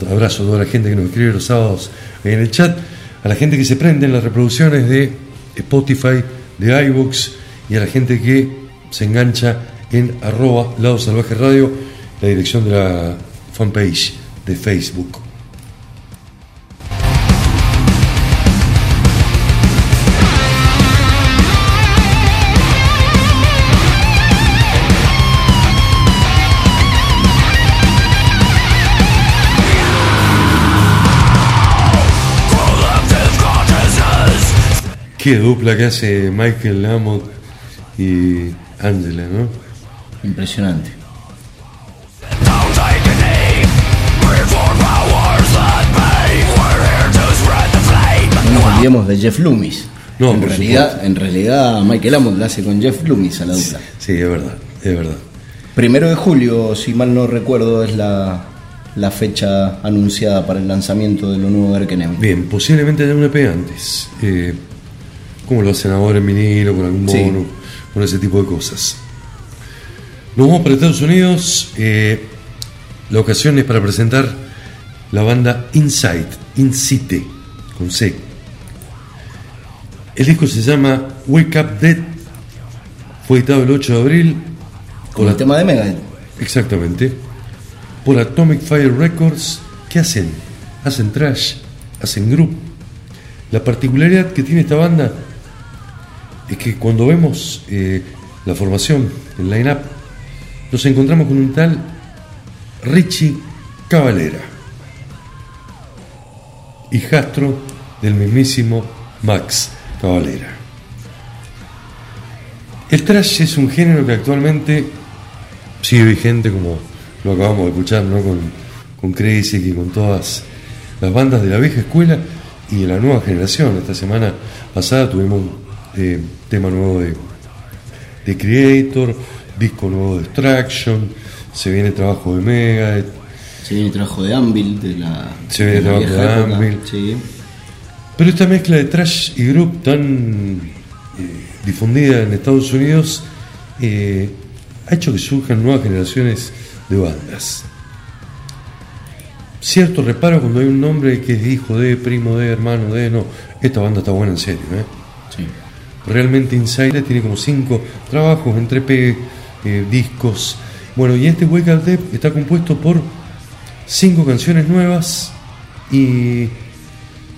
abrazo a toda la gente que nos escribe los sábados en el chat, a la gente que se prende en las reproducciones de Spotify, de iVoox y a la gente que se engancha en arroba Lado Salvaje Radio, la dirección de la fanpage de Facebook. Qué dupla que hace Michael Lamont y Angela, ¿no? Impresionante. No nos olvidemos de Jeff Loomis. No, en realidad, en realidad Michael Lamont la hace con Jeff Loomis a la dupla. Sí, es verdad, es verdad. Primero de julio, si mal no recuerdo, es la, la fecha anunciada para el lanzamiento de lo nuevo de Arkenemy. Bien, posiblemente haya un EP antes. Eh, como lo hacen ahora en vinilo, con algún Sí. mono, con ese tipo de cosas. Nos vamos para Estados Unidos. eh, la ocasión es para presentar la banda Insight, Incite, con C. El disco se llama Wake Up Dead. Fue editado el 8 de abril. Con el tema de Megadeth. Exactamente. Por Atomic Fire Records. ¿Qué hacen? Hacen trash, hacen group. La particularidad que tiene esta banda es que cuando vemos eh, la formación, el line-up, nos encontramos con un tal Richie Cavalera, hijastro del mismísimo Max Cavalera. El trash es un género que actualmente sigue vigente como lo acabamos de escuchar, ¿no? Con, con Crazy y con todas las bandas de la vieja escuela y de la nueva generación. Esta semana pasada tuvimos eh, tema nuevo de, de Creator, disco nuevo de Extraction, se viene trabajo de Megadeth, Se viene trabajo de Anvil, de la. Se viene de trabajo de época. Anvil. Sí. Pero esta mezcla de trash y group tan eh, difundida en Estados Unidos eh, ha hecho que surjan nuevas generaciones de bandas. Cierto reparo cuando hay un nombre que es hijo de, primo de, hermano de, no, esta banda está buena en serio, ¿eh? Sí. Realmente Inside tiene como cinco trabajos entre EP, eh, discos. Bueno, y este Wake Up Dead está compuesto por cinco canciones nuevas y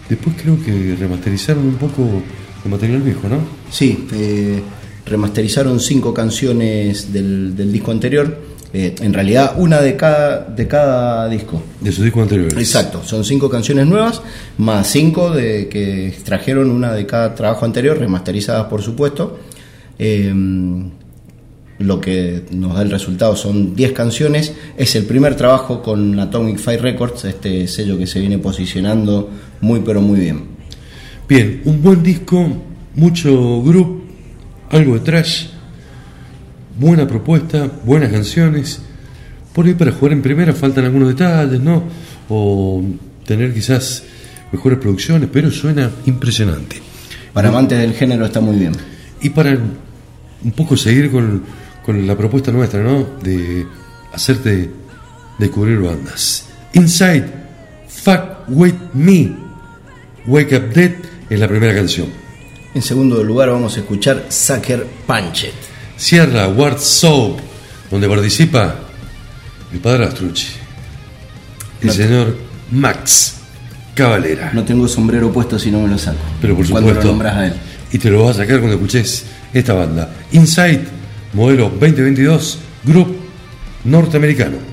después creo que remasterizaron un poco el material viejo, ¿no? Sí, eh, remasterizaron cinco canciones del, del disco anterior. Eh, en realidad, una de cada, de cada disco. De sus discos anteriores. Exacto, son cinco canciones nuevas, más cinco de que extrajeron una de cada trabajo anterior, remasterizadas por supuesto. Eh, lo que nos da el resultado son 10 canciones. Es el primer trabajo con Atomic Fire Records, este sello que se viene posicionando muy pero muy bien. Bien, un buen disco, mucho group, algo de trash, buena propuesta, buenas canciones. Por ahí para jugar en primera faltan algunos detalles, ¿no? O tener quizás mejores producciones, pero suena impresionante. Para amantes del género está muy bien. Y para un poco seguir con, con la propuesta nuestra, ¿no? De hacerte descubrir bandas. Inside, Fuck With Me, Wake Up Dead es la primera canción. En segundo lugar vamos a escuchar Sucker Punched. Cierra Ward Soap, donde participa el padre Astrucci, el No señor Max Cavalera. No tengo sombrero puesto si no me lo saco. Pero por supuesto. lo nombras a él. Y te lo vas a sacar cuando escuches esta banda. Inside, modelo 2022, Group norteamericano.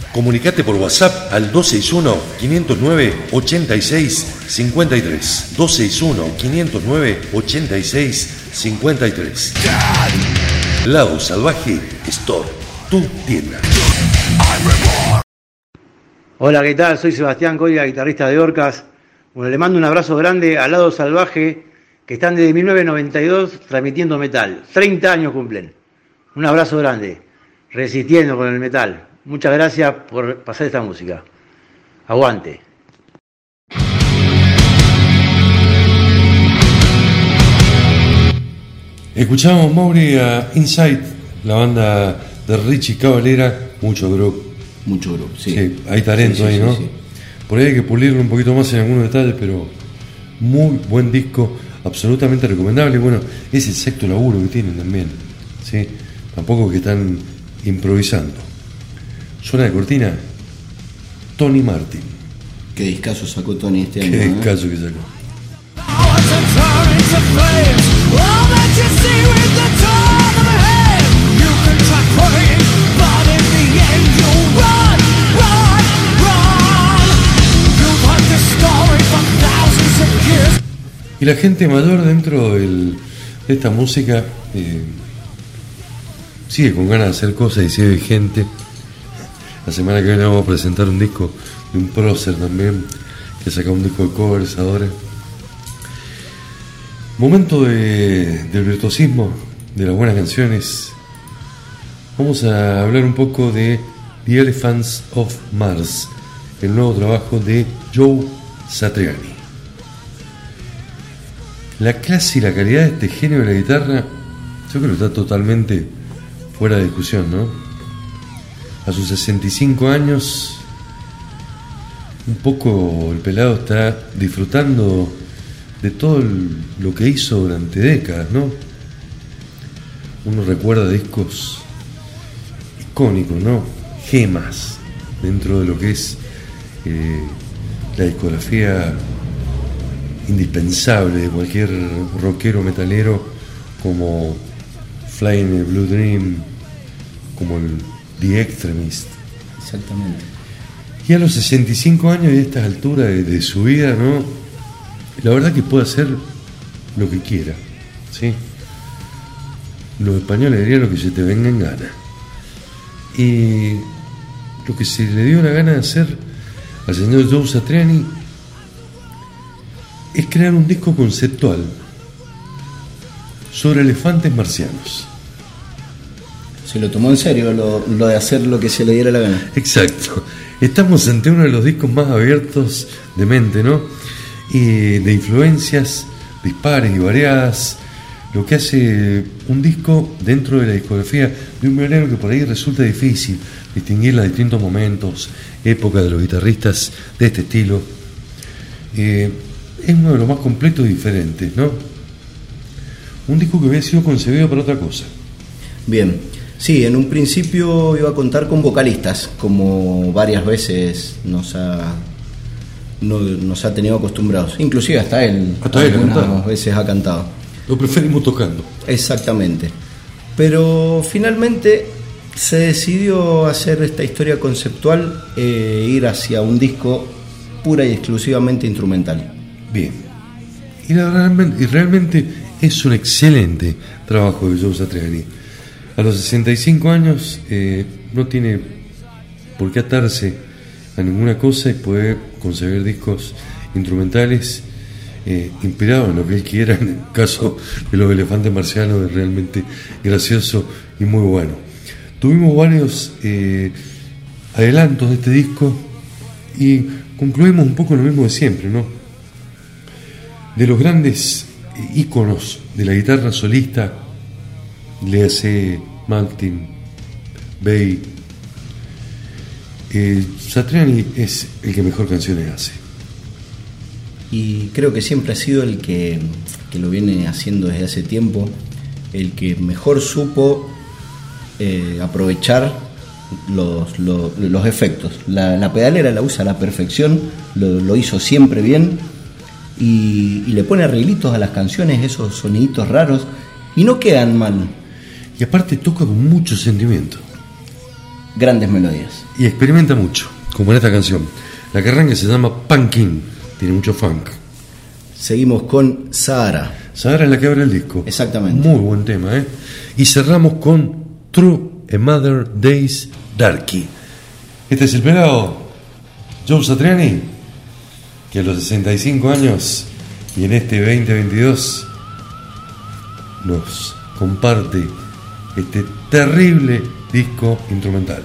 Comunicate por WhatsApp al 261-509-8653. 261-509-8653. Lado Salvaje Store, tu tienda. Hola, ¿qué tal? Soy Sebastián Coya, guitarrista de Orcas. Bueno, le mando un abrazo grande al Lado Salvaje, que están desde 1992 transmitiendo metal. 30 años cumplen. Un abrazo grande, resistiendo con el metal. Muchas gracias por pasar esta música. Aguante. Escuchamos, Mauri, a Inside, la banda de Richie Cavalera, mucho grupo. Mucho grupo, sí. hay talento Sí, sí, ahí, sí, ¿no? sí. Por ahí hay que pulirlo un poquito más en algunos detalles, pero muy buen disco, absolutamente recomendable. Bueno, es el sexto laburo que tienen también, ¿sí? Tampoco que están improvisando. Suena de cortina, Tony Martin. Qué discazo sacó Tony este año. Qué ¿eh? que sacó. Y la gente mayor dentro del- de esta música eh, sigue con ganas de hacer cosas y sigue vigente. La semana que viene vamos a presentar un disco de un prócer también, que saca un disco de covers ahora. Momento de- del virtuosismo, de las buenas canciones. Vamos a hablar un poco de The Elephants of Mars, el nuevo trabajo de Joe Satriani. La clase y la calidad de este genio de la guitarra, yo creo que está totalmente fuera de discusión, ¿no? A sus 65 años, un poco el pelado está disfrutando de todo lo que hizo durante décadas, ¿no? Uno recuerda discos icónicos, ¿no? Gemas dentro de lo que es eh, la discografía indispensable de cualquier rockero metalero como Flying Blue Dream, como el The Extremist. Exactamente. Y a los 65 años y a estas alturas de, de su vida, ¿no? La verdad que puede hacer lo que quiera, ¿sí? Los españoles dirían lo que se te venga en gana. Y lo que se le dio la gana de hacer al señor Joe Satriani es crear un disco conceptual sobre elefantes marcianos. Se lo tomó en serio lo, lo de hacer lo que se le diera la gana. Exacto. Estamos ante uno de los discos más abiertos de mente, ¿no? Y de influencias dispares y variadas, lo que hace un disco dentro de la discografía de un violero que por ahí resulta difícil distinguir los distintos momentos, épocas de los guitarristas de este estilo. Eh, es uno de los más completos y diferentes, ¿no? Un disco que había sido concebido para otra cosa. Bien, sí, en un principio iba a contar con vocalistas, como varias veces nos ha, no- nos ha tenido acostumbrados. Inclusive hasta él, Hasta él algunas veces ha cantado. Lo preferimos tocando. Exactamente. Pero finalmente se decidió hacer esta historia conceptual, e ir hacia un disco pura y exclusivamente instrumental. Bien. Y, realmente, y realmente es un excelente trabajo de Joe Satriani. A los 65 años eh, no tiene por qué atarse a ninguna cosa y puede concebir discos instrumentales eh, inspirados en lo que él quiera. En el caso de los elefantes marcianos es realmente gracioso y muy bueno. Tuvimos varios eh, adelantos de este disco y concluimos un poco lo mismo de siempre, ¿no? de los grandes íconos de la guitarra solista, le hace Martin, Bay, eh, Satriani es el que mejor canciones hace. y creo que siempre ha sido el que, que lo viene haciendo desde hace tiempo, el que mejor supo eh, aprovechar los, los- efectos. La, pedalera la usa a la perfección, lo, lo hizo siempre bien y, y le pone arreglitos a las canciones, esos soniditos raros, y no quedan mal. Y aparte toca con mucho sentimiento. Grandes melodías. Y experimenta mucho, como en esta canción. La que arranca se llama Punkin, tiene mucho funk. Seguimos con Sahara. Sahara es la que abre el disco. Exactamente. Muy buen tema, ¿eh? Y cerramos con True a Mother Days Darky. Este es el pelado Joe Satriani, que a los 65 años y en este 2022 nos comparte este terrible disco instrumental.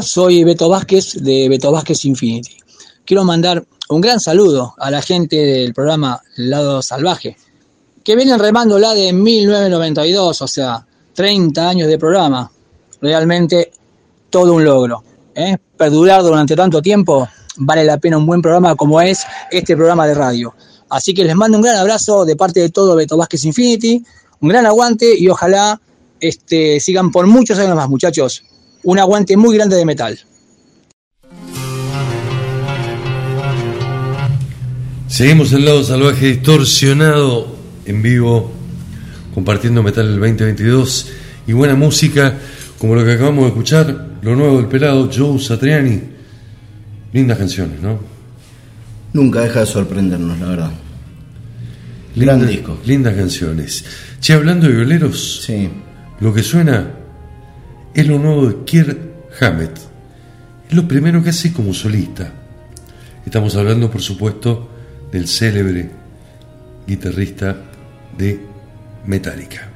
Soy Beto Vázquez de Beto Vázquez Infinity. Quiero mandar un gran saludo a la gente del programa Lado Salvaje, que vienen remando la de 1992, o sea, 30 años de programa. Realmente todo un logro. ¿eh? Perdurar durante tanto tiempo vale la pena un buen programa como es este programa de radio. Así que les mando un gran abrazo de parte de todo Beto Vázquez Infinity, un gran aguante y ojalá este, sigan por muchos años más, muchachos. Un aguante muy grande de metal. Seguimos el lado salvaje distorsionado en vivo, compartiendo Metal el 2022 y buena música, como lo que acabamos de escuchar, lo nuevo del pelado Joe Satriani. Lindas canciones, ¿no? Nunca deja de sorprendernos, la verdad. Gran Linda- disco. Lindas canciones. Che, hablando de violeros, lo que suena es lo nuevo de Kier Hammett. Es lo primero que hace como solista. Estamos hablando, por supuesto, del célebre guitarrista de Metallica.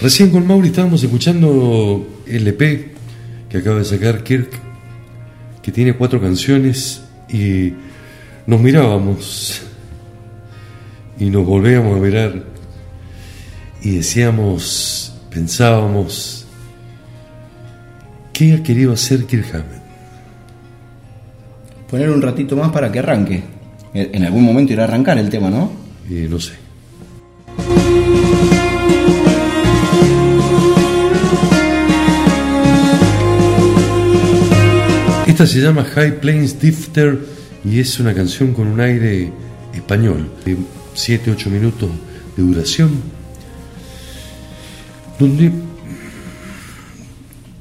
Recién con Mauri estábamos escuchando el EP que acaba de sacar Kirk, que tiene cuatro canciones y nos mirábamos y nos volvíamos a mirar y decíamos, pensábamos, ¿qué ha querido hacer Kirk Hammett? Poner un ratito más para que arranque. En algún momento irá a arrancar el tema, ¿no? Y no sé. Esta se llama High Plains Difter y es una canción con un aire español de 7-8 minutos de duración donde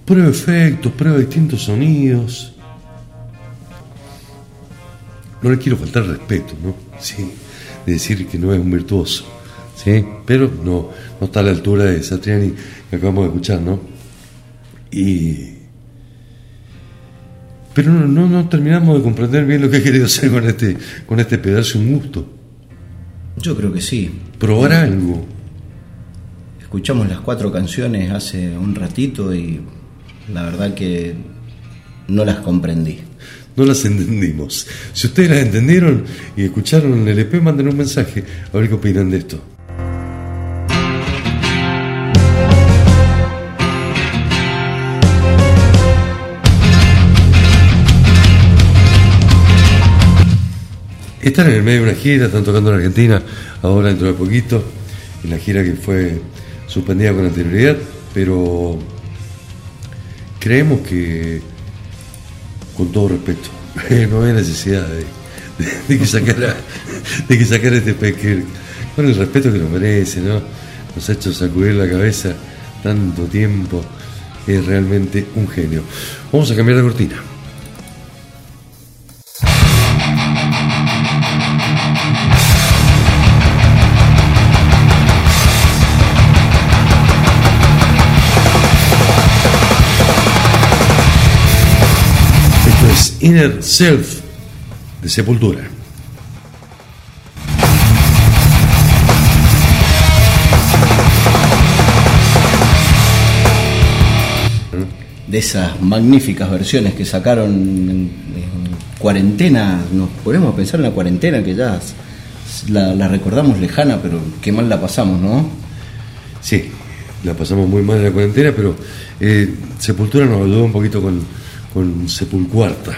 prueba efectos, prueba distintos sonidos. No le quiero faltar respeto, ¿no? Sí, de decir que no es un virtuoso, ¿sí? Pero no, no está a la altura de Satriani que acabamos de escuchar, ¿no? Y pero no, no, no, terminamos de comprender bien lo que ha querido hacer con este, con este pedazo, un gusto. Yo creo que sí. Probar algo. Escuchamos las cuatro canciones hace un ratito y la verdad que no las comprendí. No las entendimos. Si ustedes las entendieron y escucharon el EP, manden un mensaje a ver qué opinan de esto. Están en el medio de una gira, están tocando en Argentina, ahora dentro de poquito, en la gira que fue suspendida con anterioridad, pero creemos que, con todo respeto, no hay necesidad de, que sacara, de que sacara este peque con el respeto que nos merece, ¿no? Nos ha hecho sacudir la cabeza tanto tiempo, es realmente un genio. Vamos a cambiar de cortina. Inner Self de Sepultura. De esas magníficas versiones que sacaron en, cuarentena, nos ponemos a pensar en la cuarentena que ya la, recordamos lejana, pero qué mal la pasamos, ¿no? Sí, la pasamos muy mal en la cuarentena, pero eh, Sepultura nos ayudó un poquito con, con Sepulcuarta.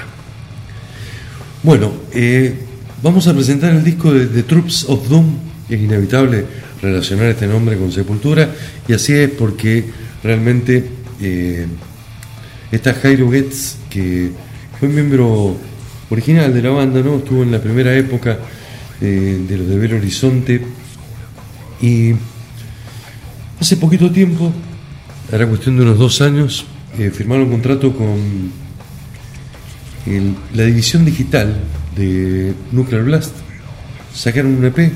Bueno, eh, vamos a presentar el disco de The Troops of Doom. Es inevitable relacionar este nombre con Sepultura, y así es porque realmente eh, está Jairo Getz, que fue miembro original de la banda, ¿no? Estuvo en la primera época eh, de los de Belo Horizonte y hace poquito tiempo, era cuestión de unos dos años, firmaron un contrato con la división digital de Nuclear Blast. Sacaron un EP,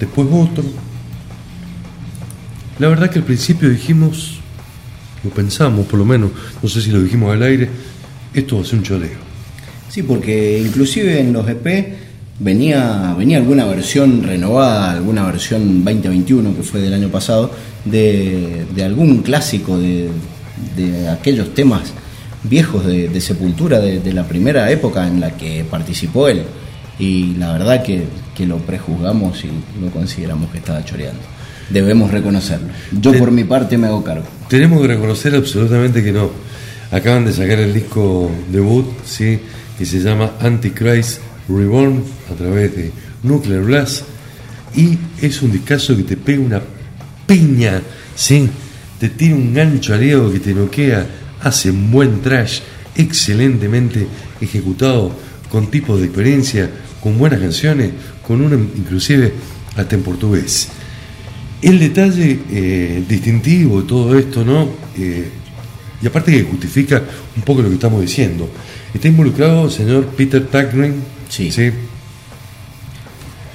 después otro. La verdad que al principio dijimos, lo pensamos por lo menos, no sé si lo dijimos al aire, esto va a ser un choleo. Sí, porque inclusive en los EP venía, venía alguna versión renovada, alguna versión 2021 que fue del año pasado, de, algún clásico de aquellos temas viejos de, Sepultura, de, la primera época en la que participó él. Y la verdad que, lo prejuzgamos y lo consideramos que estaba choreando. Debemos reconocerlo. Yo por mi parte me hago cargo. Tenemos que reconocer absolutamente que no. Acaban de sacar el disco debut, ¿sí? que se llama Antichrist Reborn a través de Nuclear Blast. Y es un discazo que te pega una piña, ¿sí? te tira un gancho aliado que te noquea hace un buen trash excelentemente ejecutado, con tipos de experiencia, con buenas canciones, con una inclusive hasta en portugués. El detalle eh, distintivo de todo esto, ¿no? Eh, y aparte que justifica un poco lo que estamos diciendo. Está involucrado el señor Peter Tagrin. Sí.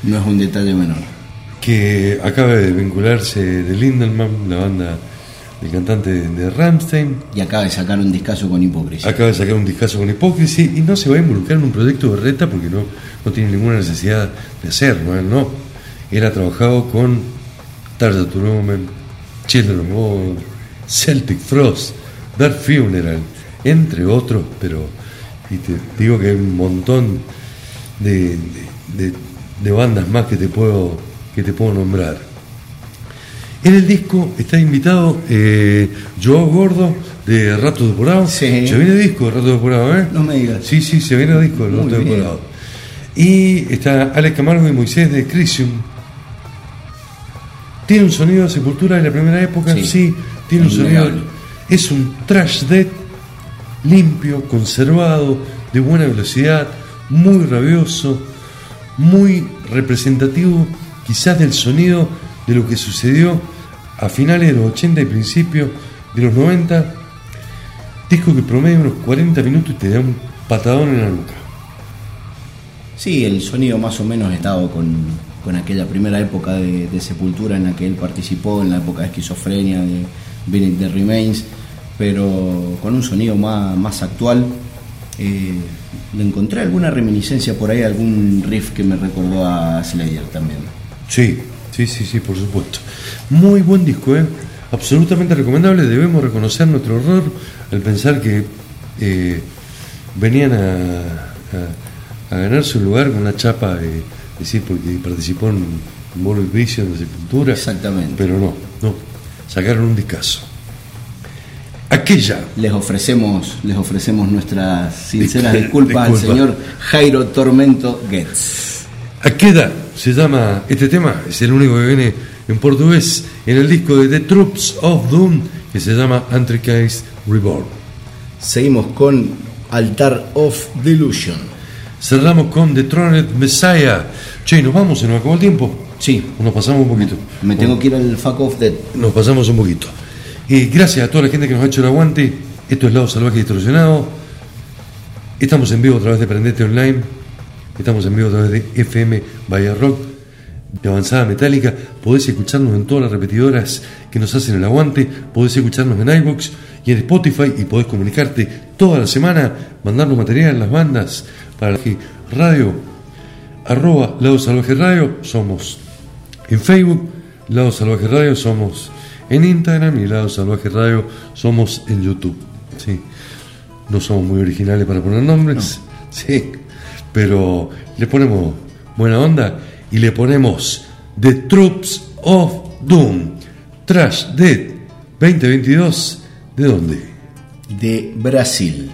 No es un detalle menor. Que acaba de vincularse de Lindelman, la banda el cantante de, de Rammstein. Y acaba de sacar un discazo con hipocresía. Acaba de sacar un discazo con hipocresía y no se va a involucrar en un proyecto de reta porque no, no tiene ninguna necesidad de hacerlo. Él no. Él ha trabajado con Tarja Turumen, Children of God, Celtic Frost, Dark Funeral, entre otros, pero y te digo que hay un montón de, de- de- de bandas más que te puedo que te puedo nombrar. En el disco está invitado eh, Joao Gordo de Rato Depurado. Sí. Se viene disco de Rato Depurado, ¿eh? No me digas. Sí, sí, se viene disco de Rato. Depurado. Y está Alex Camargo y Moisés de Crisium. Tiene un sonido de sepultura de la primera época, sí, Sí. tiene un sonido. Es un trash death limpio, conservado, de buena velocidad, muy rabioso, muy representativo quizás del sonido de lo que sucedió a finales de los 80 y principios de los 90. Disco que promedia unos 40 minutos y te da un patadón en la nuca. Sí, el sonido más o menos estaba con, con aquella primera época de, de Sepultura en la que él participó, en la época de esquizofrenia, de Beneath the Remains, pero con un sonido más, más actual. Eh, le encontré alguna reminiscencia por ahí, algún riff que me recordó a Slayer también. Sí, sí, sí, sí, por supuesto. Muy buen disco, ¿eh? absolutamente recomendable. Debemos reconocer nuestro error al pensar que eh, venían a, a- a ganarse un lugar con una chapa, eh, es decir, porque participó en Moral Vision de Sepultura. Exactamente. Pero no, no. Sacaron un discazo. Aquella. Les ofrecemos, les ofrecemos nuestras sinceras Disculpa. disculpas al señor Jairo Tormento Getz. Aqueda se llama este tema, es el único que viene en portugués en el disco de The Troops of Doom que se llama Antricase Reborn. Seguimos con Altar of Delusion. Cerramos con The Throned Messiah. Che, ¿nos vamos? ¿Se nos acabó el tiempo? Sí. ¿O Nos pasamos un poquito. Me tengo que ir al Fuck Off Dead. Nos pasamos un poquito. Y gracias a toda la gente que nos ha hecho el aguante. Esto es Lado Salvaje Distorsionado. Estamos en vivo a través de Prendete Online. Estamos en vivo a través de FM Bahía Rock, de Avanzada Metálica. Podés escucharnos en todas las repetidoras que nos hacen el aguante. Podés escucharnos en iBox y en Spotify y podés comunicarte toda la semana, mandarnos material en las bandas para que radio, arroba Lado Salvaje Radio, somos en Facebook, Lado Salvaje Radio, somos en Instagram y Lado Salvaje Radio, somos en YouTube. ¿sí? No somos muy originales para poner nombres, sí, pero le ponemos buena onda y le ponemos The Troops of Doom, Trash Dead 2022, ¿de dónde? De Brasil.